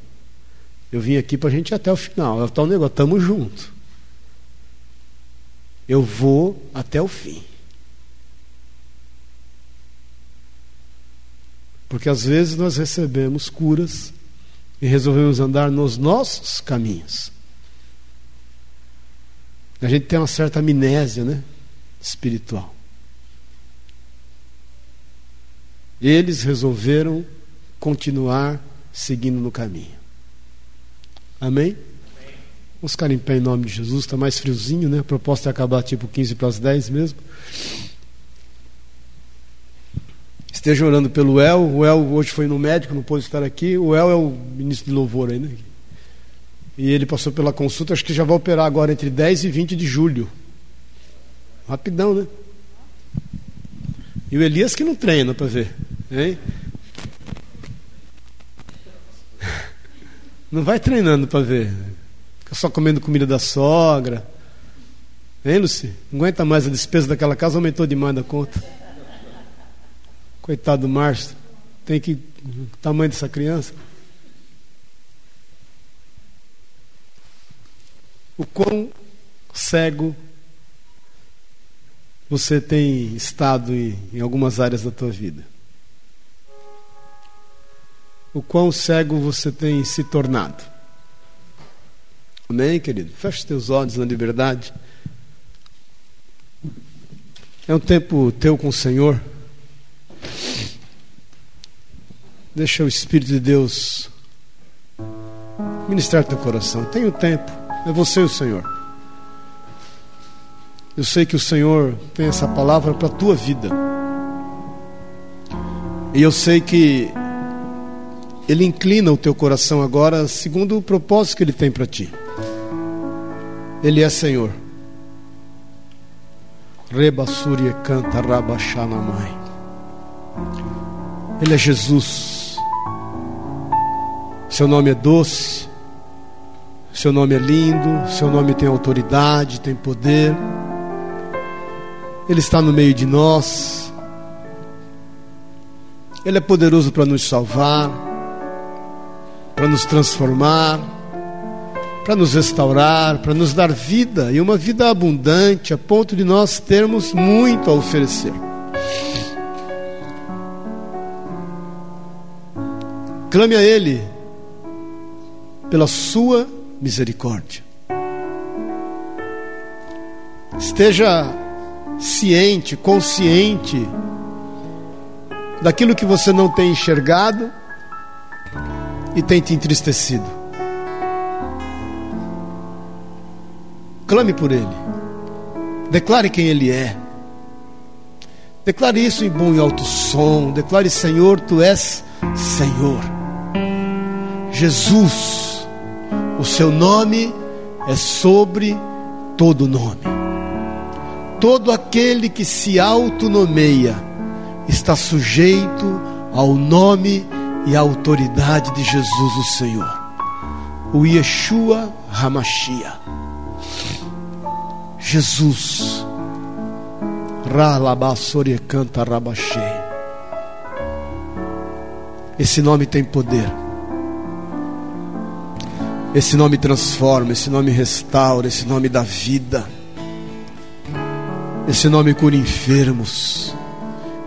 A: Eu vim aqui para a gente ir até o final. É o tal negócio, estamos juntos. Eu vou até o fim. Porque às vezes nós recebemos curas e resolvemos andar nos nossos caminhos. A gente tem uma certa amnésia, né? Espiritual. Eles resolveram continuar seguindo no caminho. Amém? Vamos ficar em pé em nome de Jesus, está mais friozinho, né? A proposta é acabar tipo 15 para as 10 mesmo. Esteja orando pelo El. O El hoje foi no médico, não pôde estar aqui. O El é o ministro de louvor aí, né? E ele passou pela consulta, acho que já vai operar agora entre 10 e 20 de julho. Rapidão, né? E o Elias que não treina para ver, hein? Não vai treinando para ver. Fica só comendo comida da sogra. Hein, Luci? Não aguenta mais a despesa daquela casa, aumentou demais da conta. Coitado do Márcio. Tem que. O tamanho dessa criança. O quão cego você tem estado em, em algumas áreas da tua vida o quão cego você tem se tornado. Amém, querido? Feche teus olhos na liberdade. É um tempo teu com o Senhor. Deixa o Espírito de Deus ministrar teu coração. Tem o tempo. É você o Senhor. Eu sei que o Senhor tem essa palavra para a tua vida. E eu sei que ele inclina o teu coração agora segundo o propósito que Ele tem para ti. Ele é Senhor. Rebassúria canta mãe. Ele é Jesus. Seu nome é doce. Seu nome é lindo. Seu nome tem autoridade, tem poder. Ele está no meio de nós. Ele é poderoso para nos salvar para nos transformar, para nos restaurar, para nos dar vida e uma vida abundante, a ponto de nós termos muito a oferecer. Clame a Ele pela Sua misericórdia. Esteja ciente, consciente daquilo que você não tem enxergado e tem te entristecido. Clame por Ele. Declare quem Ele é. Declare isso em bom e alto som. Declare, Senhor, Tu és Senhor. Jesus, o Seu nome é sobre todo nome. Todo aquele que se autonomeia está sujeito ao nome de e a autoridade de Jesus o Senhor, o Yeshua Hamashia. Jesus, Ralabassori canta Rabaxê. Esse nome tem poder. Esse nome transforma, esse nome restaura, esse nome dá vida. Esse nome cura enfermos.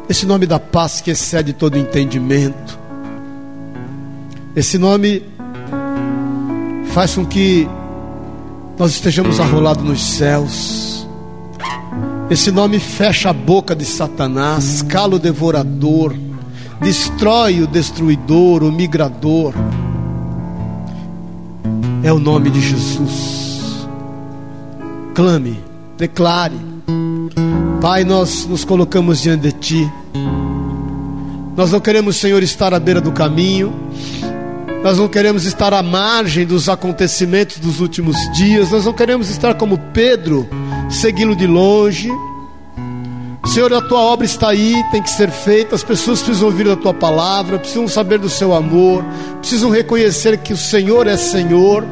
A: Esse nome dá paz que excede todo entendimento. Esse nome faz com que nós estejamos arrolados nos céus. Esse nome fecha a boca de Satanás, cala o devorador, destrói o destruidor, o migrador. É o nome de Jesus. Clame, declare. Pai, nós nos colocamos diante de Ti. Nós não queremos, Senhor, estar à beira do caminho. Nós não queremos estar à margem dos acontecimentos dos últimos dias. Nós não queremos estar como Pedro, segui-lo de longe. Senhor, a tua obra está aí, tem que ser feita. As pessoas precisam ouvir a tua palavra, precisam saber do seu amor, precisam reconhecer que o Senhor é Senhor.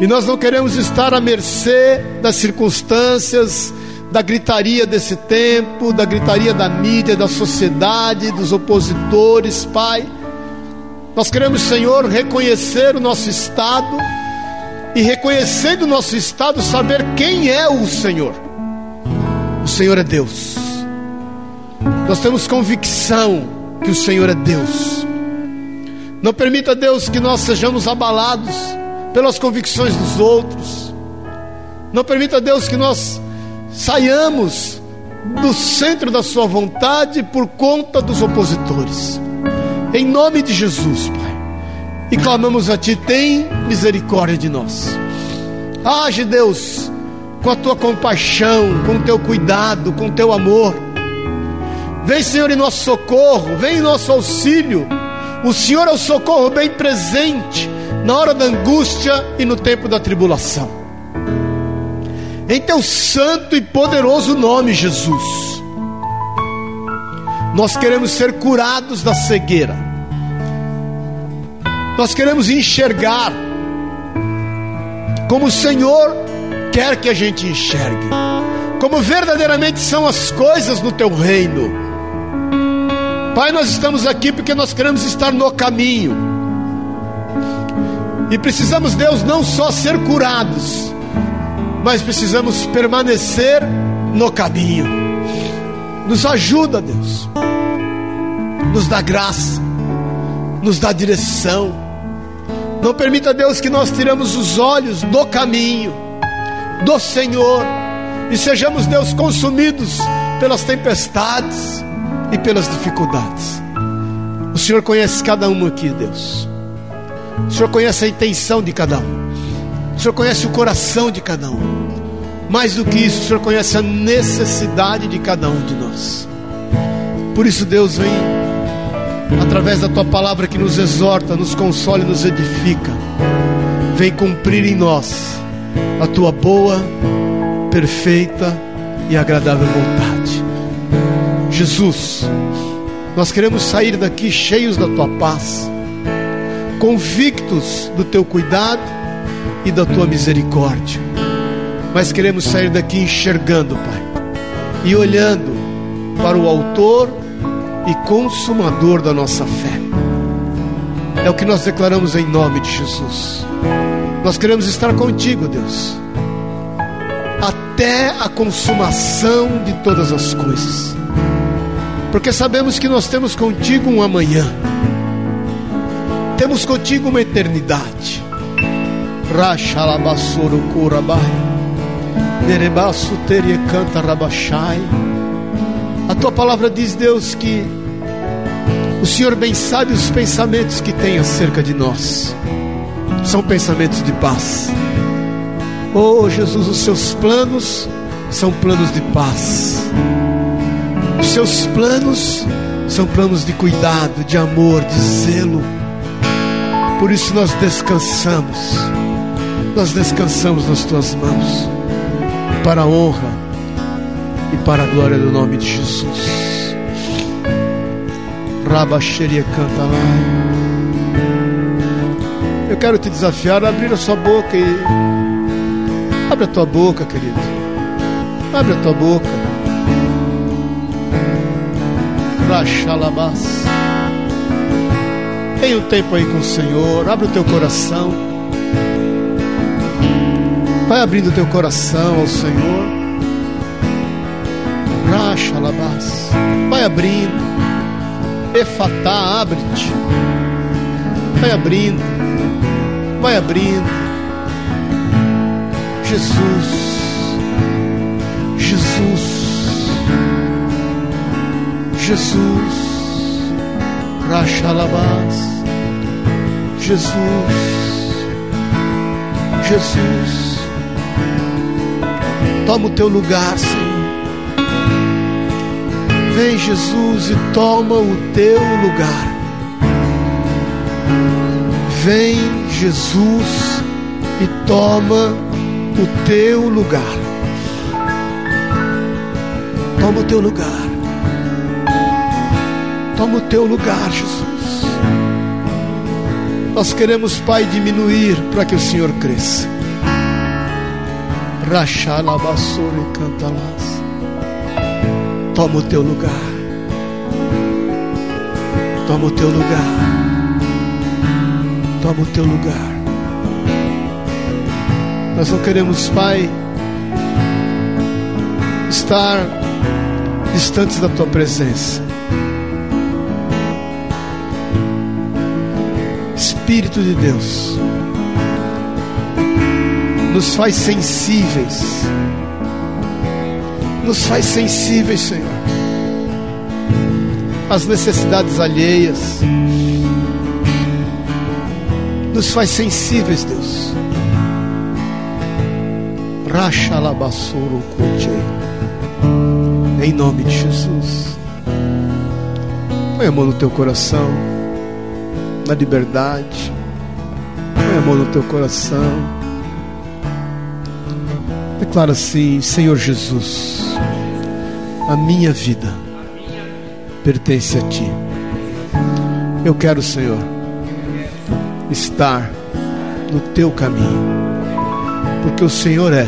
A: E nós não queremos estar à mercê das circunstâncias, da gritaria desse tempo, da gritaria da mídia, da sociedade, dos opositores, Pai. Nós queremos, Senhor, reconhecer o nosso estado e reconhecendo o nosso estado, saber quem é o Senhor. O Senhor é Deus. Nós temos convicção que o Senhor é Deus. Não permita, Deus, que nós sejamos abalados pelas convicções dos outros. Não permita, Deus, que nós saiamos do centro da Sua vontade por conta dos opositores. Em nome de Jesus, Pai. E clamamos a Ti, tem misericórdia de nós. Age, Deus, com a Tua compaixão, com o Teu cuidado, com o Teu amor. Vem, Senhor, em nosso socorro, vem em nosso auxílio. O Senhor é o socorro bem presente na hora da angústia e no tempo da tribulação. Em teu santo e poderoso nome, Jesus. Nós queremos ser curados da cegueira. Nós queremos enxergar como o Senhor quer que a gente enxergue, como verdadeiramente são as coisas no teu reino. Pai, nós estamos aqui porque nós queremos estar no caminho. E precisamos, Deus, não só ser curados, mas precisamos permanecer no caminho. Nos ajuda, Deus. Nos dá graça, nos dá direção. Não permita, Deus, que nós tiramos os olhos do caminho, do Senhor, e sejamos, Deus, consumidos pelas tempestades e pelas dificuldades. O Senhor conhece cada um aqui, Deus. O Senhor conhece a intenção de cada um. O Senhor conhece o coração de cada um. Mais do que isso, o Senhor conhece a necessidade de cada um de nós. Por isso, Deus vem através da tua palavra que nos exorta, nos consola e nos edifica. Vem cumprir em nós a tua boa, perfeita e agradável vontade. Jesus, nós queremos sair daqui cheios da tua paz, convictos do teu cuidado e da tua misericórdia. Mas queremos sair daqui enxergando, Pai, e olhando para o Autor e Consumador da nossa fé. É o que nós declaramos em nome de Jesus. Nós queremos estar contigo, Deus, até a consumação de todas as coisas porque sabemos que nós temos contigo um amanhã, temos contigo uma eternidade. Rachalabassoro curabai, Nerebaço teria canta rabachai. A tua palavra diz, Deus, que o Senhor bem sabe os pensamentos que tem acerca de nós, são pensamentos de paz. Oh Jesus, os seus planos são planos de paz seus planos são planos de cuidado, de amor, de zelo. Por isso nós descansamos, nós descansamos nas tuas mãos, para a honra e para a glória do nome de Jesus. Rabaxeria canta lá. Eu quero te desafiar a abrir a sua boca e. Abre a tua boca, querido. Abre a tua boca. Rachalabás. Tenha um tempo aí com o Senhor, abre o teu coração. Vai abrindo teu coração ao Senhor. Rachalabás. Vai abrindo. Efatá, abre-te. Vai abrindo. Vai abrindo. Jesus. Jesus. Jesus, Rachalabás, Jesus, Jesus, toma o teu lugar, Senhor. Vem, Jesus, e toma o teu lugar. Vem, Jesus, e toma o teu lugar. Toma o teu lugar. Toma o teu lugar, Jesus. Nós queremos, Pai, diminuir para que o Senhor cresça. Rachalabassora e cantalás. Toma o teu lugar. Toma o teu lugar. Toma o teu lugar. Nós não queremos, Pai, estar distantes da tua presença. Espírito de Deus, nos faz sensíveis, nos faz sensíveis, Senhor, às necessidades alheias, nos faz sensíveis, Deus. Racha Em nome de Jesus. Põe a mão no teu coração, na liberdade. Põe a mão no teu coração. Declara assim: Senhor Jesus, a minha vida pertence a Ti. Eu quero, Senhor, estar no Teu caminho, porque o Senhor é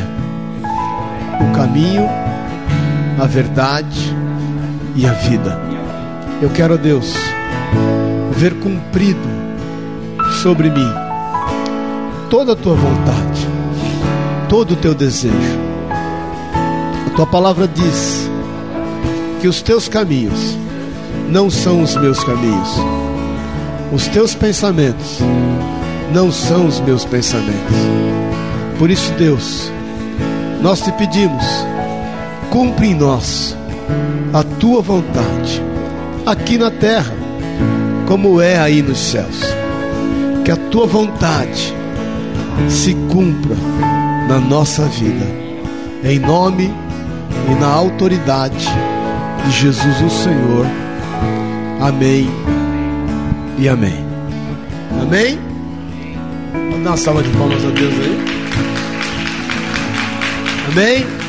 A: o caminho, a verdade e a vida. Eu quero, Deus, ver cumprido sobre mim toda a tua vontade, todo o teu desejo. A tua palavra diz que os teus caminhos não são os meus caminhos, os teus pensamentos não são os meus pensamentos. Por isso, Deus, nós te pedimos, cumpre em nós a tua vontade, aqui na terra, como é aí nos céus. Que a tua vontade se cumpra na nossa vida, em nome e na autoridade de Jesus o Senhor. Amém e amém. Amém? Vamos dar uma salva de palmas a Deus aí. Amém?